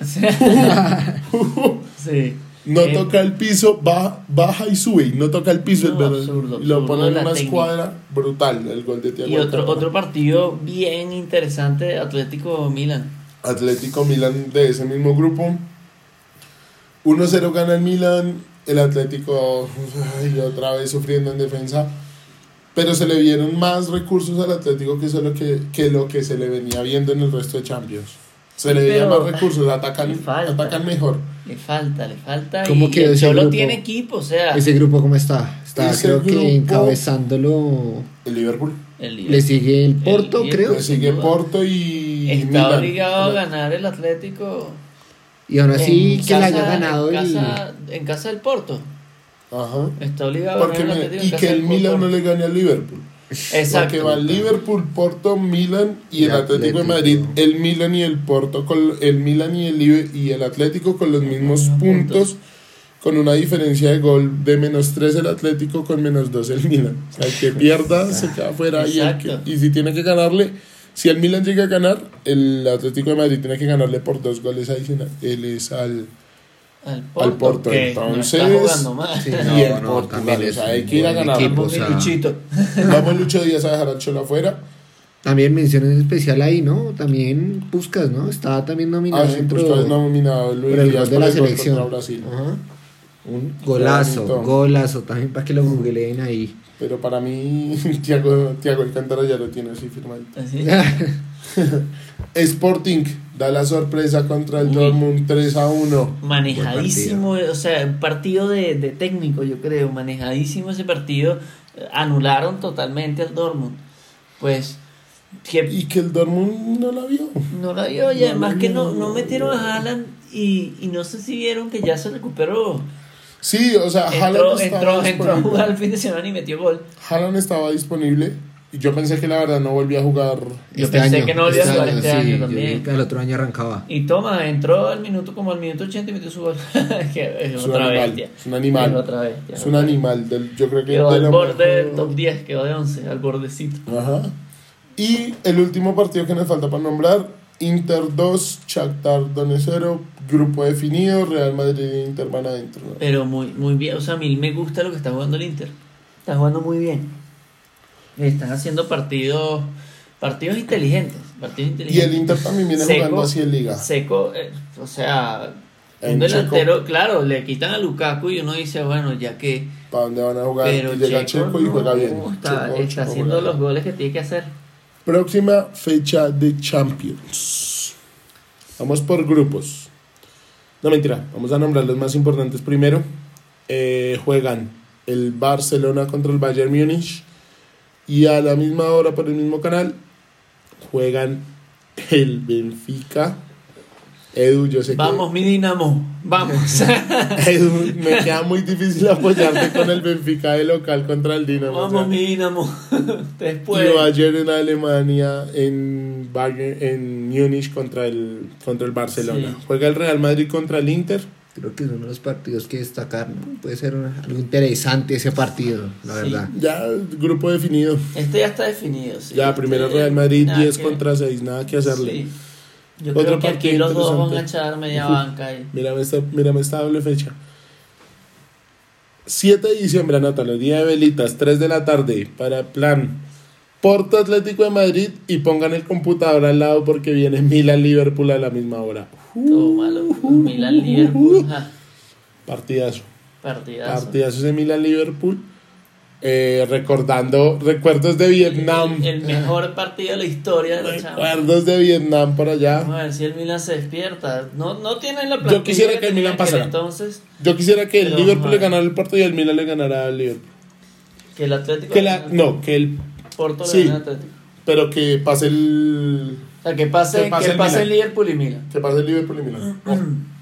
Sí. No Eh, toca el piso, baja, baja y sube. y No toca el piso, No, es verdad. absurdo, Y lo ponen en una técnica. escuadra brutal. El gol de Thiago Y otro, Alcántara. otro partido bien interesante, Atlético Milan. Atlético Milan de ese mismo grupo. 1-0 gana el Milan. El Atlético ay, otra vez sufriendo en defensa. Pero se le vieron más recursos al Atlético que, solo que, que lo que se le venía viendo en el resto de Champions. Se le veían más recursos, atacan, atacan mejor. Le falta, le falta. ¿Cómo y quedó el ese Cholo grupo? tiene equipo, o sea. Ese grupo, ¿cómo está? Está, creo que encabezándolo. El Liverpool. el Le sigue el Porto, el- creo. Le sigue Porto y Está Milan. obligado a ganar el Atlético. Y aún así en que le haya ganado en el. casa, en casa del Porto. Ajá. Está obligado a Porque ganar el me- Atlético. en y casa que el Milan no le gane al Liverpool. Exacto. Porque va Liverpool, Porto, Milan y Y el Atlético de Madrid, el Milan y el Porto, con, el Milan y el, y el Atlético con los mismos puntos, con una diferencia de gol de menos 3 el Atlético con menos 2 el Milan. O sea, el que pierda se queda fuera y, el que- y si tiene que ganarle, si el Milan llega a ganar, el Atlético de Madrid tiene que ganarle por dos goles adicionales al, Al al Porto. que no Entonces, está jugando mal. Sí, y el no, no, Portugal. O sea, hay que ir a ganar. equipo. Vamos, o sea, Luchito. Vamos Lucho Díaz a dejar al Cholo afuera. También menciones especial ahí, ¿no? También Puskas, ¿no? Estaba también nominado Ah, sí, dentro pues no nominado Luis por el Díaz de la selección. Brasil. Ajá. Un golazo, bonito. golazo. También para que lo googleen ahí. Pero para mí, Tiago, Tiago Alcántara ya lo tiene así firmado. Así. Sporting da la sorpresa contra el Uy. Dortmund 3 a 1. Manejadísimo, o sea, un partido de, de técnico, yo creo, manejadísimo ese partido. Anularon totalmente al Dortmund. Pues, que Y que el Dortmund no la vio. no la vio, y No además la que vio. no, no metieron a Haaland y, y no sé si vieron que ya se recuperó. Sí, o sea, Entró, Haaland entró, estaba, entró a jugar el disponible. fin de semana y metió gol. Haaland estaba disponible. Y yo pensé que la verdad no volvía a jugar. Yo pensé que no volvía a jugar este año yo también. que al otro año arrancaba. Y toma, entró al minuto como al minuto 80 y metió su gol. que es Es un otra animal. bestia. Es un animal. Es otra bestia. Es un animal. Del, yo creo que Quedó de al borde del top 10, quedó de 11, al bordecito. Ajá. Y el último partido que nos falta para nombrar, Inter 2, Shakhtar Donetsk 0, grupo definido, Real Madrid e Inter van adentro. ¿no? Pero muy, muy bien, o sea, a mí me gusta lo que está jugando el Inter. Está jugando muy bien. Están haciendo partidos partidos inteligentes. Partidos Y inteligentes. el Inter también viene Seco, jugando así en liga. Seco, eh, o sea, En un delantero, Checo. claro, le quitan a Lukaku y uno dice, bueno, ya que. ¿Para dónde van a jugar? Pero y llega Checo, Checo y no, juega bien. está, Checo- está Checo haciendo juega los goles que tiene que hacer. Próxima fecha de Champions. Vamos por grupos. No mentira, vamos a nombrar los más importantes primero. Eh, juegan el Barcelona contra el Bayern Múnich. Y a la misma hora por el mismo canal juegan el Benfica. Edu, yo sé Vamos, mi Dinamo, vamos. que Edu, me queda muy difícil apoyarte con el Benfica de local contra el Dinamo. o sea. vamos, mi Dinamo. Después. Y Bayern en Alemania, en Bayern, en Múnich contra el, contra el Barcelona. Sí. Juega el Real Madrid contra el Inter. Creo que es uno de los partidos que destacar, ¿no? Puede ser algo interesante ese partido, la Sí. verdad. Ya, grupo definido. Este ya está definido. sí. Ya, primero Este, Real Madrid, nada 10 que- contra 6, nada que hacerle. Sí. Yo Otro creo que aquí partido los dos van a echar media banca. Y... Mírame esta, mírame esta doble fecha. 7 de diciembre, anótalo, día de velitas, 3 de la tarde, para plan Porto Atlético de Madrid y pongan el computador al lado porque viene Milan Liverpool a la misma hora. Todo malo. Milan Liverpool. ja, Partidazo. Partidazo. Partidazo de Milan Liverpool. Eh, recordando recuerdos de Vietnam. El, el mejor partido de la historia de Champions. Recuerdos de Vietnam por allá. Vamos a ver si el Milan se despierta. No, no tienen la plantilla quisiera que el Milan pasara. Entonces, Yo quisiera que el Liverpool le ganara el Porto y el Milan le ganara al Liverpool. que el Atlético. Que la, no, que el. Porto le sí. Atlético. Pero que pase el. O sea, que pase, Que pase que el pase el Liverpool y Milan. Que pase el Liverpool y Milan. Ojo.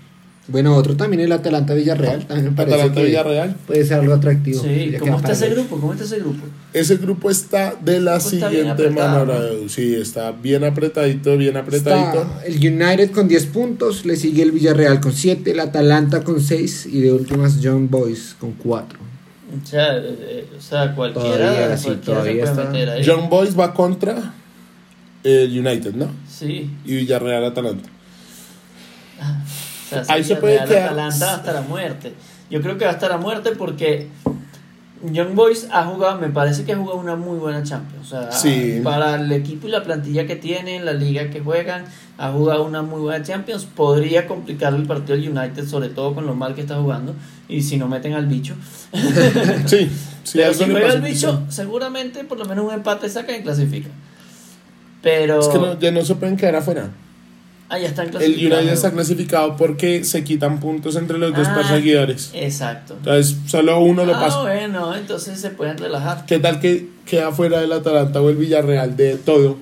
Bueno, otro también el Atalanta Villarreal. También me parece Atalanta que Villarreal. Puede ser algo atractivo. Sí, ¿cómo está ese grupo? ¿Cómo está ese grupo? Ese grupo está de la siguiente manera. Sí, está bien apretadito, bien apretadito. Está el United con 10 puntos, le sigue el Villarreal con 7, el Atalanta con 6 y de últimas John Boys con 4. O sea, eh, o sea cualquiera, Todavía, sí, cualquiera todavía se puede está. meter ahí. John Boys va contra el United, ¿no? Sí. Y Villarreal Atalanta. O sea, Ahí se puede Real quedar- Atalanta hasta la muerte. Yo creo que va hasta la muerte porque Young Boys ha jugado, me parece que ha jugado una muy buena Champions. O sea, Sí. para el equipo y la plantilla que tienen, la liga que juegan, ha jugado una muy buena Champions. Podría complicar el partido del United, sobre todo con lo mal que está jugando. Y si no meten al bicho. Sí, sí, Pero si juega el bicho, seguramente por lo menos un empate saca y clasifica. Pero. Es que no- ya no se pueden quedar afuera. Ah, ya están El clasificados. United está clasificado porque se quitan puntos entre los dos Ah, perseguidores. Exacto. Entonces, solo uno lo ah, pasa. bueno, entonces se pueden relajar. ¿Qué tal que queda fuera del Atalanta o el Villarreal de todo?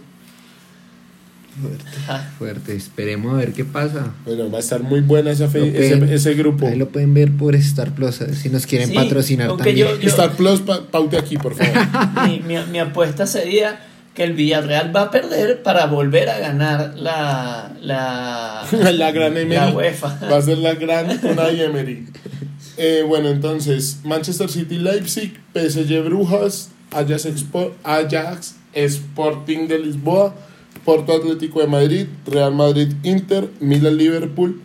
Ajá. Fuerte, esperemos a ver qué pasa. Bueno, va a estar muy buena esa fe- Lo pueden- ese, ese grupo. Ahí lo pueden ver por Star Plus, si nos quieren Sí, patrocinar también. yo- yo- Star Plus, pa- paute aquí, por favor. mi, mi, mi apuesta sería que el Villarreal va a perder para volver a ganar la la, la gran Emery. la UEFA. Va a ser la gran Unai Emery. Eh, bueno, entonces, Manchester City, Leipzig, PSG Brujas, Ajax, Expo- Ajax Sporting de Lisboa, Porto Atlético de Madrid, Real Madrid Inter, Milan Liverpool,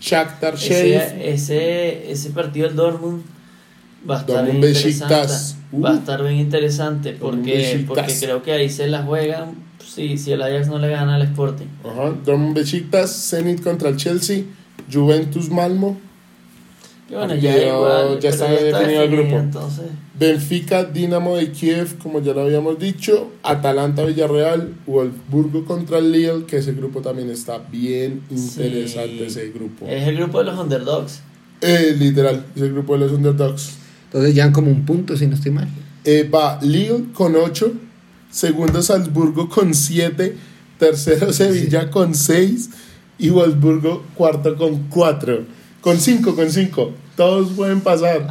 Shakhtar Sheriff, Ese, ese, ese partido del Dortmund va a estar Dortmund Besiktas. Va a Uh. estar bien interesante porque, porque creo que ahí se la juegan si, si el Ajax no le gana al Sporting. Ajá, Dortmund Besiktas, Zenit contra el Chelsea, Juventus Malmo, Que bueno, ya igual. ya está definido el grupo. Entonces, Benfica, Dinamo de Kiev, como ya lo habíamos dicho, Atalanta, Villarreal, Wolfsburgo contra el Lille, que ese grupo también está bien interesante, Sí. ese grupo. es el grupo de los underdogs. Eh, literal, ese grupo de los underdogs. Entonces ya como un punto, si no estoy mal. Eh, va Lille con 8, segundo Salzburgo con 7, tercero Sevilla con 6 y Wolfsburgo cuarto con 4. Con 5, con 5. Todos pueden pasar.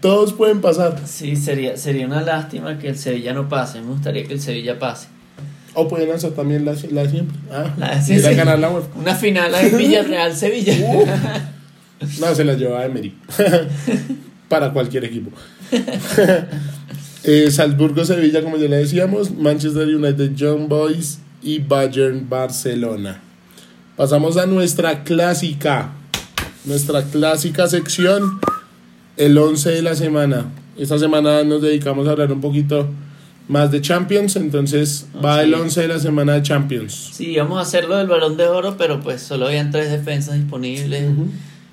Todos pueden pasar. Sí, sería, sería una lástima que el Sevilla no pase. Me gustaría que el Sevilla pase. O pueden hacer también la, la siempre. Ah, La- a sí. ganar la UEFA. Una final en Villarreal-Sevilla. No, se la lleva Emery. Para cualquier equipo. Eh, Salzburgo-Sevilla, como ya le decíamos. Manchester United, Young Boys y Bayern Barcelona. Pasamos a nuestra clásica. Nuestra clásica sección. El 11 de la semana. Esta semana nos dedicamos a hablar un poquito más de Champions. Entonces va Ok. el 11 de la semana de Champions. Sí, vamos a hacerlo del balón de oro, pero pues solo habían tres defensas disponibles. Eh,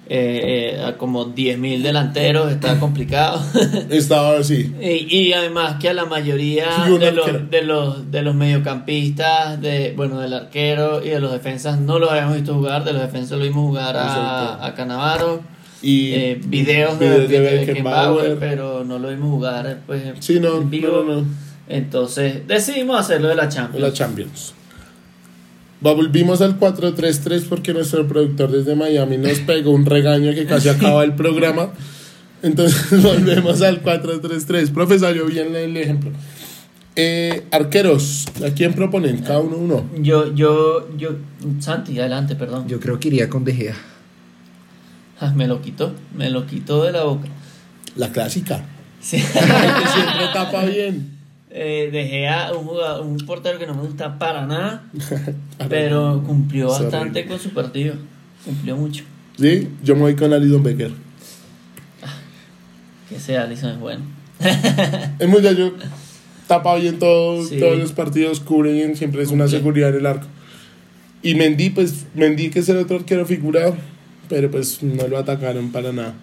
eh, a como 10.000 delanteros, está complicado. Estaba así. y, y además que a la mayoría de los, de, los, de los mediocampistas, de, bueno, del arquero y de los defensas no los habíamos visto jugar. De los defensas lo vimos jugar a, a Canavaro. Y eh, videos de, videos de de Beckenbauer. Beckenbauer, pero no lo vimos jugar pues, Sí, no, en vivo. no, no, no. Entonces decidimos hacerlo de la Champions. la Champions. Volvimos al 4-3-3 porque nuestro productor desde Miami nos pegó un regaño que casi acaba el programa. Entonces volvemos al 4-3-3. Profe, salió bien el ejemplo. Eh, arqueros, ¿a quién proponen? Cada uno uno. Yo, yo, yo, Santi, adelante, perdón. Yo creo que iría con De Gea. Ah, me lo quitó, me lo quitó de la boca. La clásica. Sí. Que siempre tapa bien. Eh, dejé a un, jugador- un portero que no me gusta para nada, pero cumplió Sorry. bastante con su partido. Cumplió mucho. Sí, yo me voy con Alison Becker. Que sea Alison es bueno. El muchacho tapa bien todo, Sí. todos los partidos, cubre bien, siempre es una seguridad en el arco. Y Mendy, pues Mendy que es el otro arquero figurado, pero pues no lo atacaron para nada.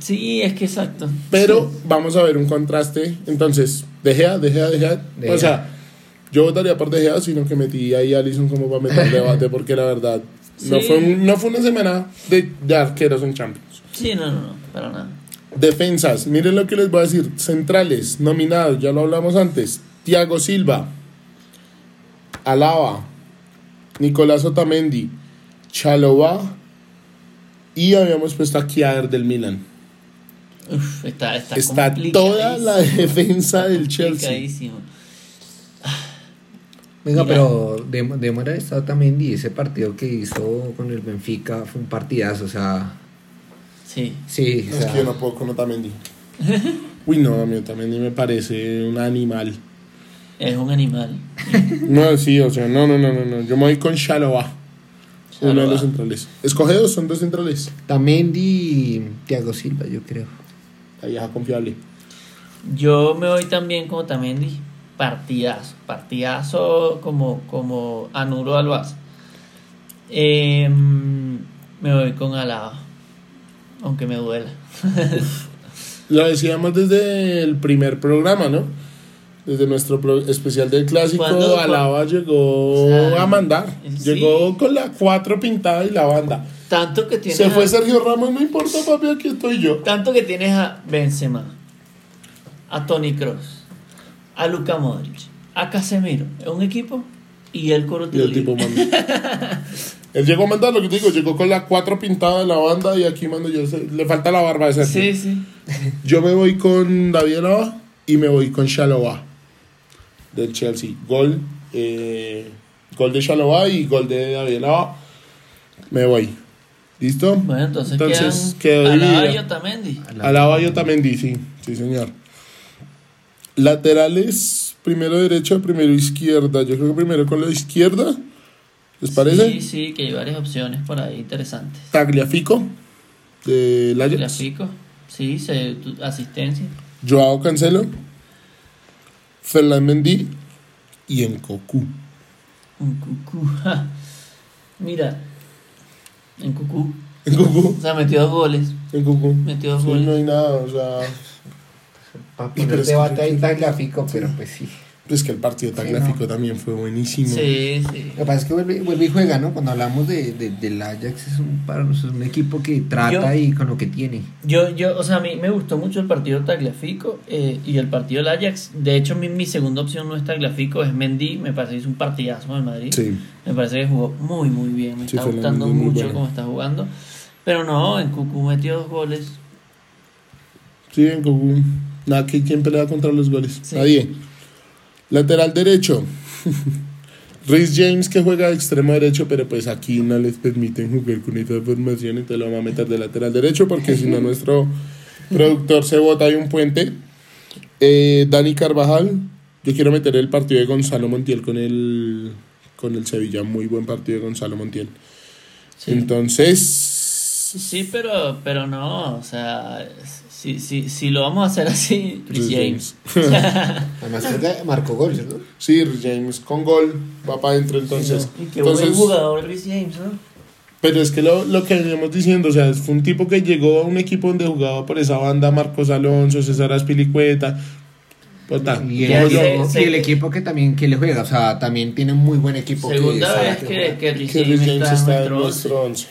Sí, es que exacto. Pero vamos a ver un contraste. Entonces, De Gea, De Gea, De Gea. De O sea, yo votaría por De Gea, sino que metí ahí a Allison como para meter debate, porque la verdad, no, fue, un- no fue una semana de, de arqueros en Champions. Sí, no, no, no, para nada. Defensas, miren lo que les voy a decir. Centrales, nominados, ya lo hablamos antes. Thiago Silva, Alaba, Nicolás Otamendi, Chalobah y habíamos puesto a Kiaer del Milan. Uf, está, está, Está toda la defensa del Chelsea. complicadísimo. Venga, Mira. pero de, de Mora está también y ese partido que hizo con el Benfica fue un partidazo, o sea, Sí. sí, o Es sea, que yo no puedo con Otamendi. Uy, no, a mí Otamendi me parece un animal. Es un animal. No, sí, o sea, no, no, no, no. no. Yo me voy con Chalobah, uno de los centrales. Escoge dos, son dos centrales. Tamendi y Thiago Silva, yo creo. La vieja confiable. Yo me voy también como Tamendi. Partidazo. Partidazo como, como Anuro al Barça. Em, me voy con Alaba. Aunque me duela. Lo decíamos desde el primer programa, ¿no? Desde nuestro pro- especial del clásico. Alaba llegó O sea, a mandar. sí. Llegó con la cuatro pintada y la banda. Tanto que tienes Se fue a, Sergio Ramos, no importa, papi, aquí estoy yo. tanto que tienes a Benzema, a Tony Cross, a Luka Modric, a Casemiro. Es un equipo y el coro Y el tipo manda. Él llegó a mandar lo que te digo, llegó con la cuatro pintada de la banda y aquí mando yo. Le falta la barba de Sergio. Sí, sí. Yo me voy con David Alaba y me voy con Chalobah del Chelsea. Gol, eh, gol de Chalobah y gol de David Alaba. Me voy. ¿Listo? Bueno, entonces, Entonces, quedan quedó Alaba y. Otamendi. Alaba y Otamendi, sí, sí señor. Laterales, primero derecha, primero izquierda. Yo creo que primero con la izquierda. ¿Les parece? Sí, sí, que hay varias opciones por ahí interesantes. Tagliafico, Ajax. Gráfico, sí, se, tu- asistencia. Joao Cancelo, Ferland Mendy y. Un cucú. ja. Mira, en cucú. Encocu, O sea, metió dos goles. Encocu. Metió dos Sí, goles. no hay nada, o sea, poner es debate que- ahí tan gráfico, pero pues sí. Es que el partido Tagliafico también fue buenísimo. Sí, sí. Lo que pasa es que vuelve, vuelve y juega, ¿no? Cuando hablamos de, de- del Ajax es un, para nosotros un equipo que trata Yo- y con lo que tiene. Yo, yo, o sea, a mí me gustó mucho el partido Tagliafico eh, y el partido del Ajax. De hecho, mi, mi segunda opción no es Tagliafico, es Mendy. Me parece que es un partidazo del Madrid. Sí. Me parece que jugó muy, muy bien. Me Sí, está gustando mucho bueno. cómo está jugando. Pero no, en Cucú metió dos goles. Sí, Encocu. Nada, que ¿quién pelea contra los goles? Sí. Nadie. Lateral derecho. Rhys James que juega de extremo derecho, pero pues aquí no les permiten jugar con esta formación, entonces lo vamos a meter de lateral derecho porque si no nuestro productor se bota ahí un puente. Eh, Dani Carvajal, yo quiero meter el partido de Gonzalo Montiel con el, con el Sevilla, muy buen partido de Gonzalo Montiel. Sí. Entonces, Sí, pero, pero no, o sea, si, si, si lo vamos a hacer así, Rhys James. Además marcó gol, ¿cierto? Sí, Rhys James con gol, va para adentro entonces. Y qué buen entonces jugador Chris James, ¿no? Pero es que lo, lo que veníamos diciendo, o sea, fue un tipo que llegó a un equipo donde jugaba por esa banda Marcos Alonso, César Aspilicueta. Pues, ta, Y el, yo, equipo, sé y el que- equipo que también que le juega, o sea, también tiene un muy buen equipo. Segunda vez que que, James está en está en nuestro once. nuestro once.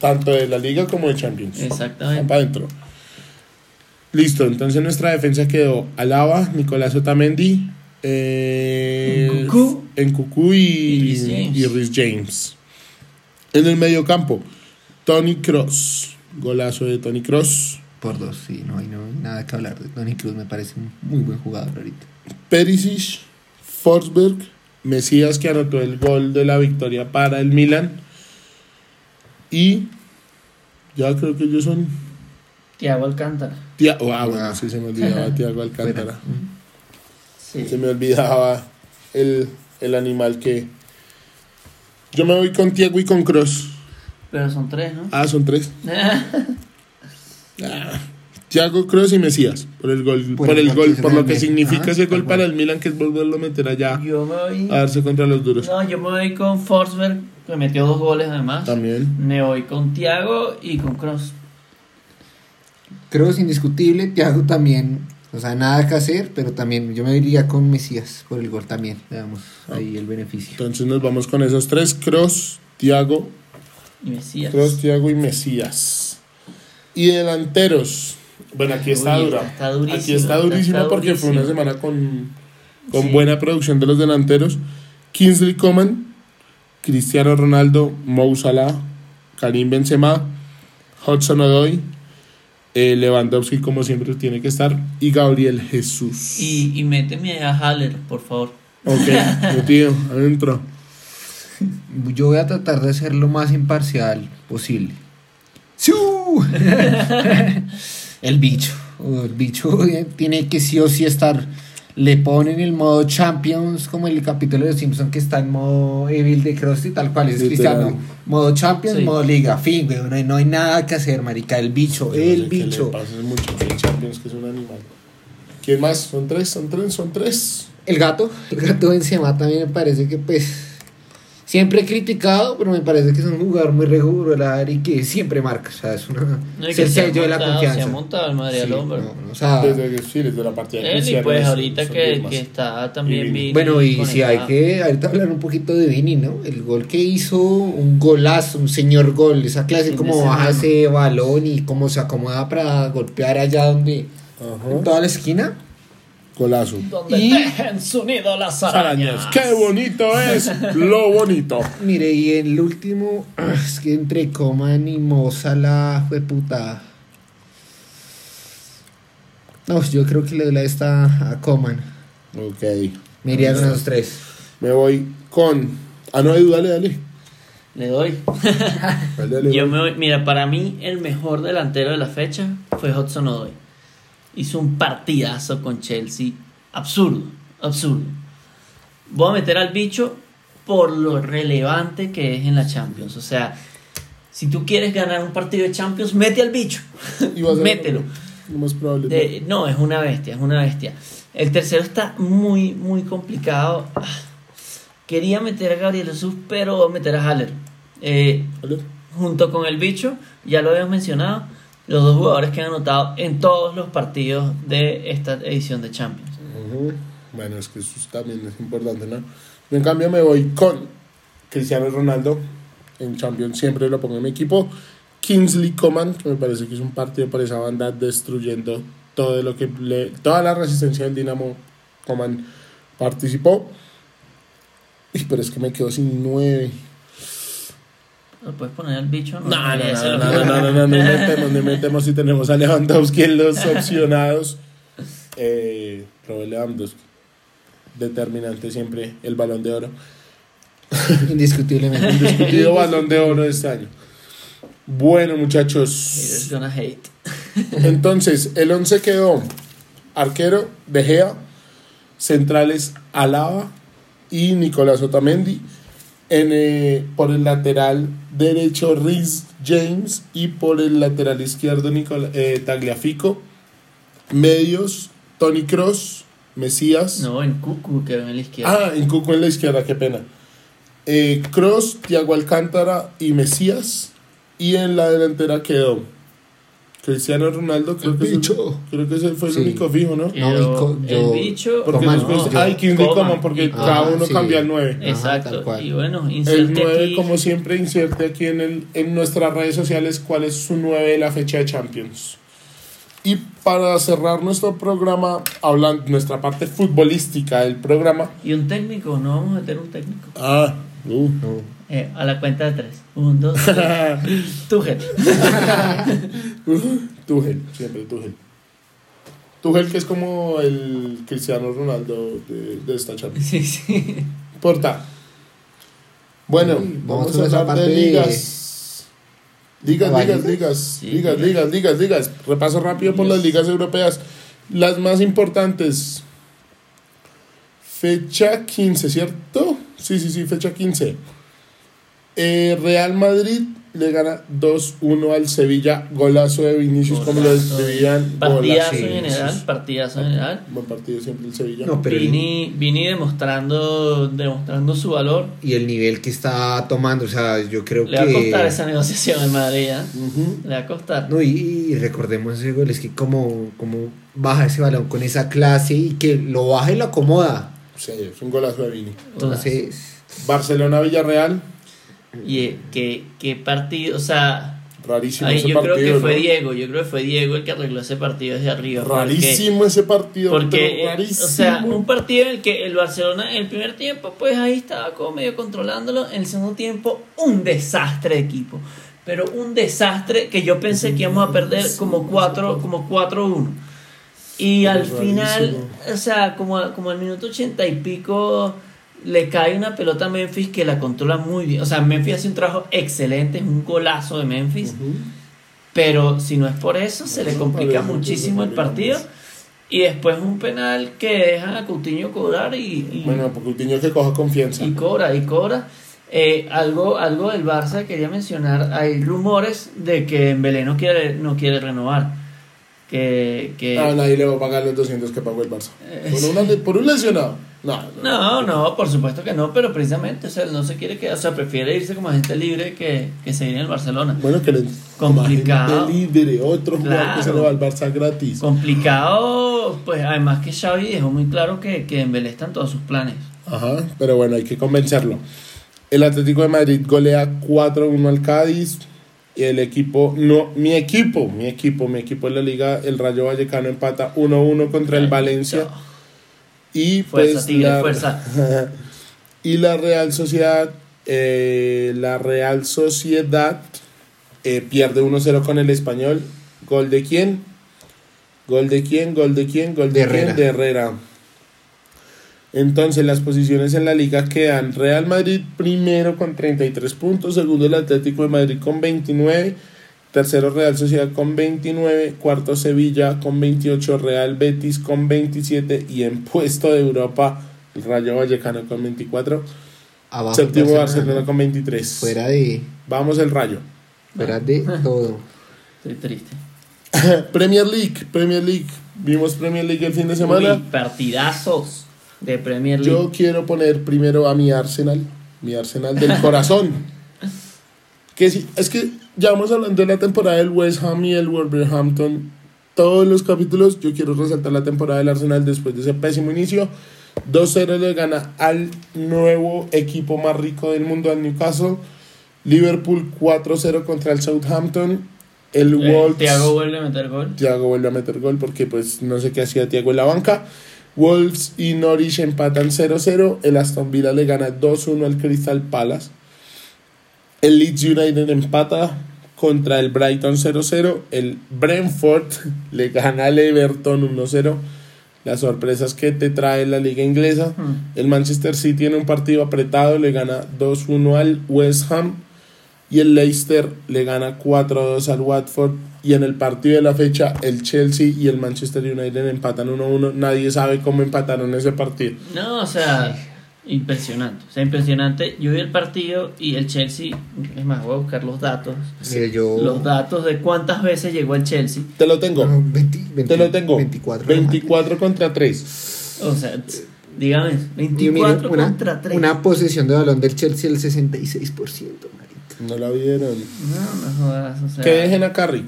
Tanto de la liga como de Champions. Exactamente. para adentro. Listo, entonces nuestra defensa quedó Alaba, Nicolás Otamendi, eh, Nkunku. Nkunku y, Y James. y Reece James. En el medio campo, Tony Cross, golazo de Tony Cross, Por dos, sí, no hay, no hay nada que hablar de Tony Cruz, me parece un muy buen jugador ahorita. Perisic, Forsberg, Mesías que anotó el gol de la victoria para el Milan y ya creo que ellos son Tiago Alcántara. Tia- ah, bueno, Ah. sí se me olvidaba Tiago Alcántara. Sí. Se me olvidaba el, el animal que. Yo me voy con Tiago y con Cross. Pero son tres, ¿no? Ah, son tres. Ah, Thiago Kroos y Mesías. Por el gol, por, Por el el gol por lo que significa Ajá, ese gol para el Milan, que es volverlo a meter allá Yo me voy. a darse contra los duros. No, yo me voy con Forsberg, que metió dos goles además. También. Me voy con Thiago y con Cross. Creo es indiscutible. Thiago también, o sea, nada que hacer, pero también yo me iría con Mesías por el gol también. Le damos ahí el beneficio. Entonces nos vamos con esos tres: Kroos, Thiago, Y Mesías. Kroos, Thiago y Mesías. Y delanteros. Bueno, aquí está Uy, dura. está durísimo, aquí está está durísimo porque fue una semana con, con Sí. buena producción de los delanteros. Kingsley Coman, Cristiano Ronaldo, Mo Salah, Karim Benzema, Hudson Odoi, eh, Lewandowski como siempre tiene que estar y Gabriel Jesús. Y, y méteme a Haller, por favor. Ok, metido, adentro. Yo voy a tratar de ser lo más imparcial posible. ¡Siu! el bicho. El bicho tiene que sí o sí estar. Le ponen el modo Champions, como el capítulo de Simpson que está en modo Evil de Krusty, tal cual es. Cristiano. Modo Champions, Sí. modo Liga. Fin, güey. No hay, no hay nada que hacer, marica. El bicho, Yo no el sé qué le bicho. pasa, mucho que el Champions, que es un animal. ¿Quién más? Son tres, son tres, son tres. El gato, el gato Benzema también me parece que pues siempre he criticado, pero me parece que es un jugador muy regular y que siempre marca, o sea, es una No, y es que el se sello de la confianza. Se ha montado el Madrid al Sí, hombro. no, no, o sea, Desde que sí, desde la partida de Él y pues es- ahorita que, que está también Y Vini. Bueno, y si hay que ahorita hablar un poquito de Vini, ¿no? El gol que hizo, un golazo, un señor gol, esa clase como baja ese balón y cómo se acomoda para golpear allá donde Ajá. en toda la esquina. Golazo. Donde Y- tejen su nido las arañas. Arañas. Qué bonito es lo bonito. Mire, y el último, es que entre Coman y Mozala fue puta. No, yo creo que le doy la esta a Coman. Ok. Me iría con esos tres. Me voy con. Ah, no, Edu, dale, dale. Le doy. Dale, dale, Yo me voy- mira, para mí el mejor delantero de la fecha fue Hudson Odoi. Hizo un partidazo con Chelsea. Absurdo, absurdo. Voy a meter al bicho por lo relevante que es en la Champions. O sea, si tú quieres ganar un partido de Champions, mete al bicho. Mételo. Lo más probable. De- no, es una bestia, es una bestia. El tercero está muy, muy complicado. Ah, Quería meter a Gabriel Jesús, pero voy a meter a Haller. Eh, ¿Vale? junto con el bicho, ya lo habíamos mencionado, los dos jugadores que han anotado en todos los partidos de esta edición de Champions. Bueno, es que eso también es importante, ¿no? Yo, en cambio, me voy con Cristiano Ronaldo. En Champions siempre lo pongo en mi equipo. Kingsley Coman, que me parece que es un partido por esa banda destruyendo todo lo que le, toda la resistencia del Dinamo. Coman participó. Pero es que me quedo sin nueve. ¿Lo puedes poner al bicho? No, no, no, no, no, no, no, no metemos, no metemos si tenemos a Lewandowski en los opcionados. Eh, Robert Lewandowski, determinante siempre el balón de oro. Indiscutiblemente. Indiscutido balón de oro de este año. Bueno, muchachos, gonna hate. entonces el 11 quedó arquero De Gea, centrales Alaba y Nicolás Otamendi. En, eh, por el lateral derecho Rhys James y por el lateral izquierdo Nicola- eh, Tagliafico. Medios Tony Cross, Mesías. No, en Cucu, que en la izquierda. Ah, en Cuco en la izquierda, qué pena. Eh, Cross, Thiago Alcántara y Mesías. Y en la delantera quedó Cristiano Ronaldo, creo, El que, ese, bicho. creo que ese fue el Sí. único fijo, ¿no? Y no, yo- y co- yo- el bicho. Porque Coman, después, no, ay, Kingsley Coman. Coman, porque Y cada uno sí. cambia el 9. Ajá, Exacto. tal cual. y bueno, El inserte 9, aquí. como siempre, inserte aquí en, el, en nuestras redes sociales cuál es su 9 de la fecha de Champions. Y para cerrar nuestro programa, hablando nuestra parte futbolística del programa. Y un técnico, no vamos a meter un técnico. Ah, uh. No. Eh, a la cuenta de tres. Un, dos, tres. Tuchel. Tuchel, siempre Tuchel. Tuchel que es como el Cristiano Ronaldo de, de esta Champions. Sí, sí. Porta. Bueno, Uy, vamos, a hablar de parte de- ligas. Ligas, ligas, ligas, Sí, ligas, ligas. ligas, ligas, ligas. Repaso rápido por las ligas europeas. Las más importantes. Fecha 15, ¿cierto? Sí, sí, sí, fecha 15. Eh, Real Madrid le gana 2-1 al Sevilla. Golazo de Vinicius, como lo Golazo. describían. Partidazo Golazo. en general, partidazo en general. Buen partido siempre el Sevilla. No, pero el- Vini, Vini demostrando, demostrando su valor. y el nivel que está tomando, o sea, yo creo Le va a que... costar esa negociación en Madrid. ¿eh? Ujú. Le va a costar. No, y, y recordemos ese gol, es que como, como baja ese balón con esa clase y que lo baja y lo acomoda. Sí, es un golazo de Vini. Entonces, Barcelona-Villarreal. Y eh, qué, qué partido, o sea, Rarísimo ay, ese yo partido. creo que fue ¿no? Diego, yo creo que fue Diego el que arregló ese partido desde arriba. porque- Rarísimo ese partido. Porque, eh, rarísimo. o sea, un partido en el que el Barcelona en el primer tiempo, pues ahí estaba como medio controlándolo. En el segundo tiempo, un desastre de equipo. Pero un desastre que yo pensé que íbamos a perder como 4 como 4-1. Y al Rarísimo. final, o sea, como, como al minuto 80 y pico, le cae una pelota a Memphis que la controla muy bien. O sea, Memphis hace un trabajo excelente, es un golazo de Memphis. Pero si no es por eso, se le complica muchísimo el partido. Y después un penal que dejan a Coutinho cobrar y, y, Bueno, porque Coutinho que coja confianza. y cobra, y cobra. Eh, algo, algo del Barça quería mencionar. Hay rumores de que Dembélé no quiere, no quiere renovar. Que, que Ah, nadie le va a pagar los 200 que pagó el Barça. Por, una- por un lesionado. No, No, no, por supuesto que no, pero precisamente, o sea, él no se quiere quedar, o sea, prefiere irse como agente libre que, que seguir en el Barcelona. Bueno, que le Complicado. como agente libre, otro jugador que se Claro. va al Barça gratis. Complicado, pues además que Xavi dejó muy claro que, que Dembélé está en todos sus planes. Ajá, pero bueno, hay que convencerlo. El Atlético de Madrid golea 4-1 al Cádiz. Y el equipo, no, mi equipo, mi equipo, mi equipo en la liga, el Rayo Vallecano empata 1-1 contra el Valencia. Y Fuerza, pues Tigre, la, fuerza. y la Real Sociedad, eh, la Real Sociedad eh, pierde 1-0 con el español. ¿Gol de quién? ¿Gol de quién? ¿Gol de quién? ¿Gol de, De quién? Herrera. De Herrera. Entonces las posiciones en la liga quedan Real Madrid primero con 33 puntos, segundo el Atlético de Madrid con 29, tercero Real Sociedad con 29, cuarto Sevilla con 28, Real Betis con 27 y en puesto de Europa el Rayo Vallecano con 24, abajo séptimo Barcelona, con 23. Fuera de, Vamos el Rayo. fuera de todo. Estoy triste. Premier League, Premier League. Vimos Premier League el fin de semana. Uy, partidazos de Premier League. Yo quiero poner primero a mi Arsenal, mi Arsenal del corazón. que sí, es que ya vamos hablando de la temporada del West Ham y el Wolverhampton. Todos los capítulos, yo quiero resaltar la temporada del Arsenal después de ese pésimo inicio. 2-0 le gana al nuevo equipo más rico del mundo, al Newcastle. Liverpool 4-0 contra el Southampton. El Eh, Wolves. Thiago vuelve a meter gol. Thiago vuelve a meter gol porque pues no sé qué hacía Thiago en la banca. Wolves y Norwich empatan 0-0. El Aston Villa le gana 2-1 al Crystal Palace. El Leeds United empata contra el Brighton 0-0. El Brentford le gana al Everton 1-0. Las sorpresas que te trae la liga inglesa. Hmm. El Manchester City en un partido apretado le gana 2-1 al West Ham y el Leicester le gana 4-2 al Watford y en el partido de la fecha el Chelsea y el Manchester United empatan 1-1. Nadie sabe cómo empataron ese partido. No, o sea, impresionante. O sea, impresionante. Yo vi el partido y el Chelsea, es más, voy a buscar los datos. Mira, yo. Los datos de cuántas veces llegó el Chelsea. Te lo tengo. no, 20, 20, Te lo tengo. 24. 24 contra 3. O sea, dígame, Y mire, 24 una, contra 3. una posesión de balón del Chelsea del 66%, marica. No la vieron. No, no jodas, o sea. Que dejen a Carrick.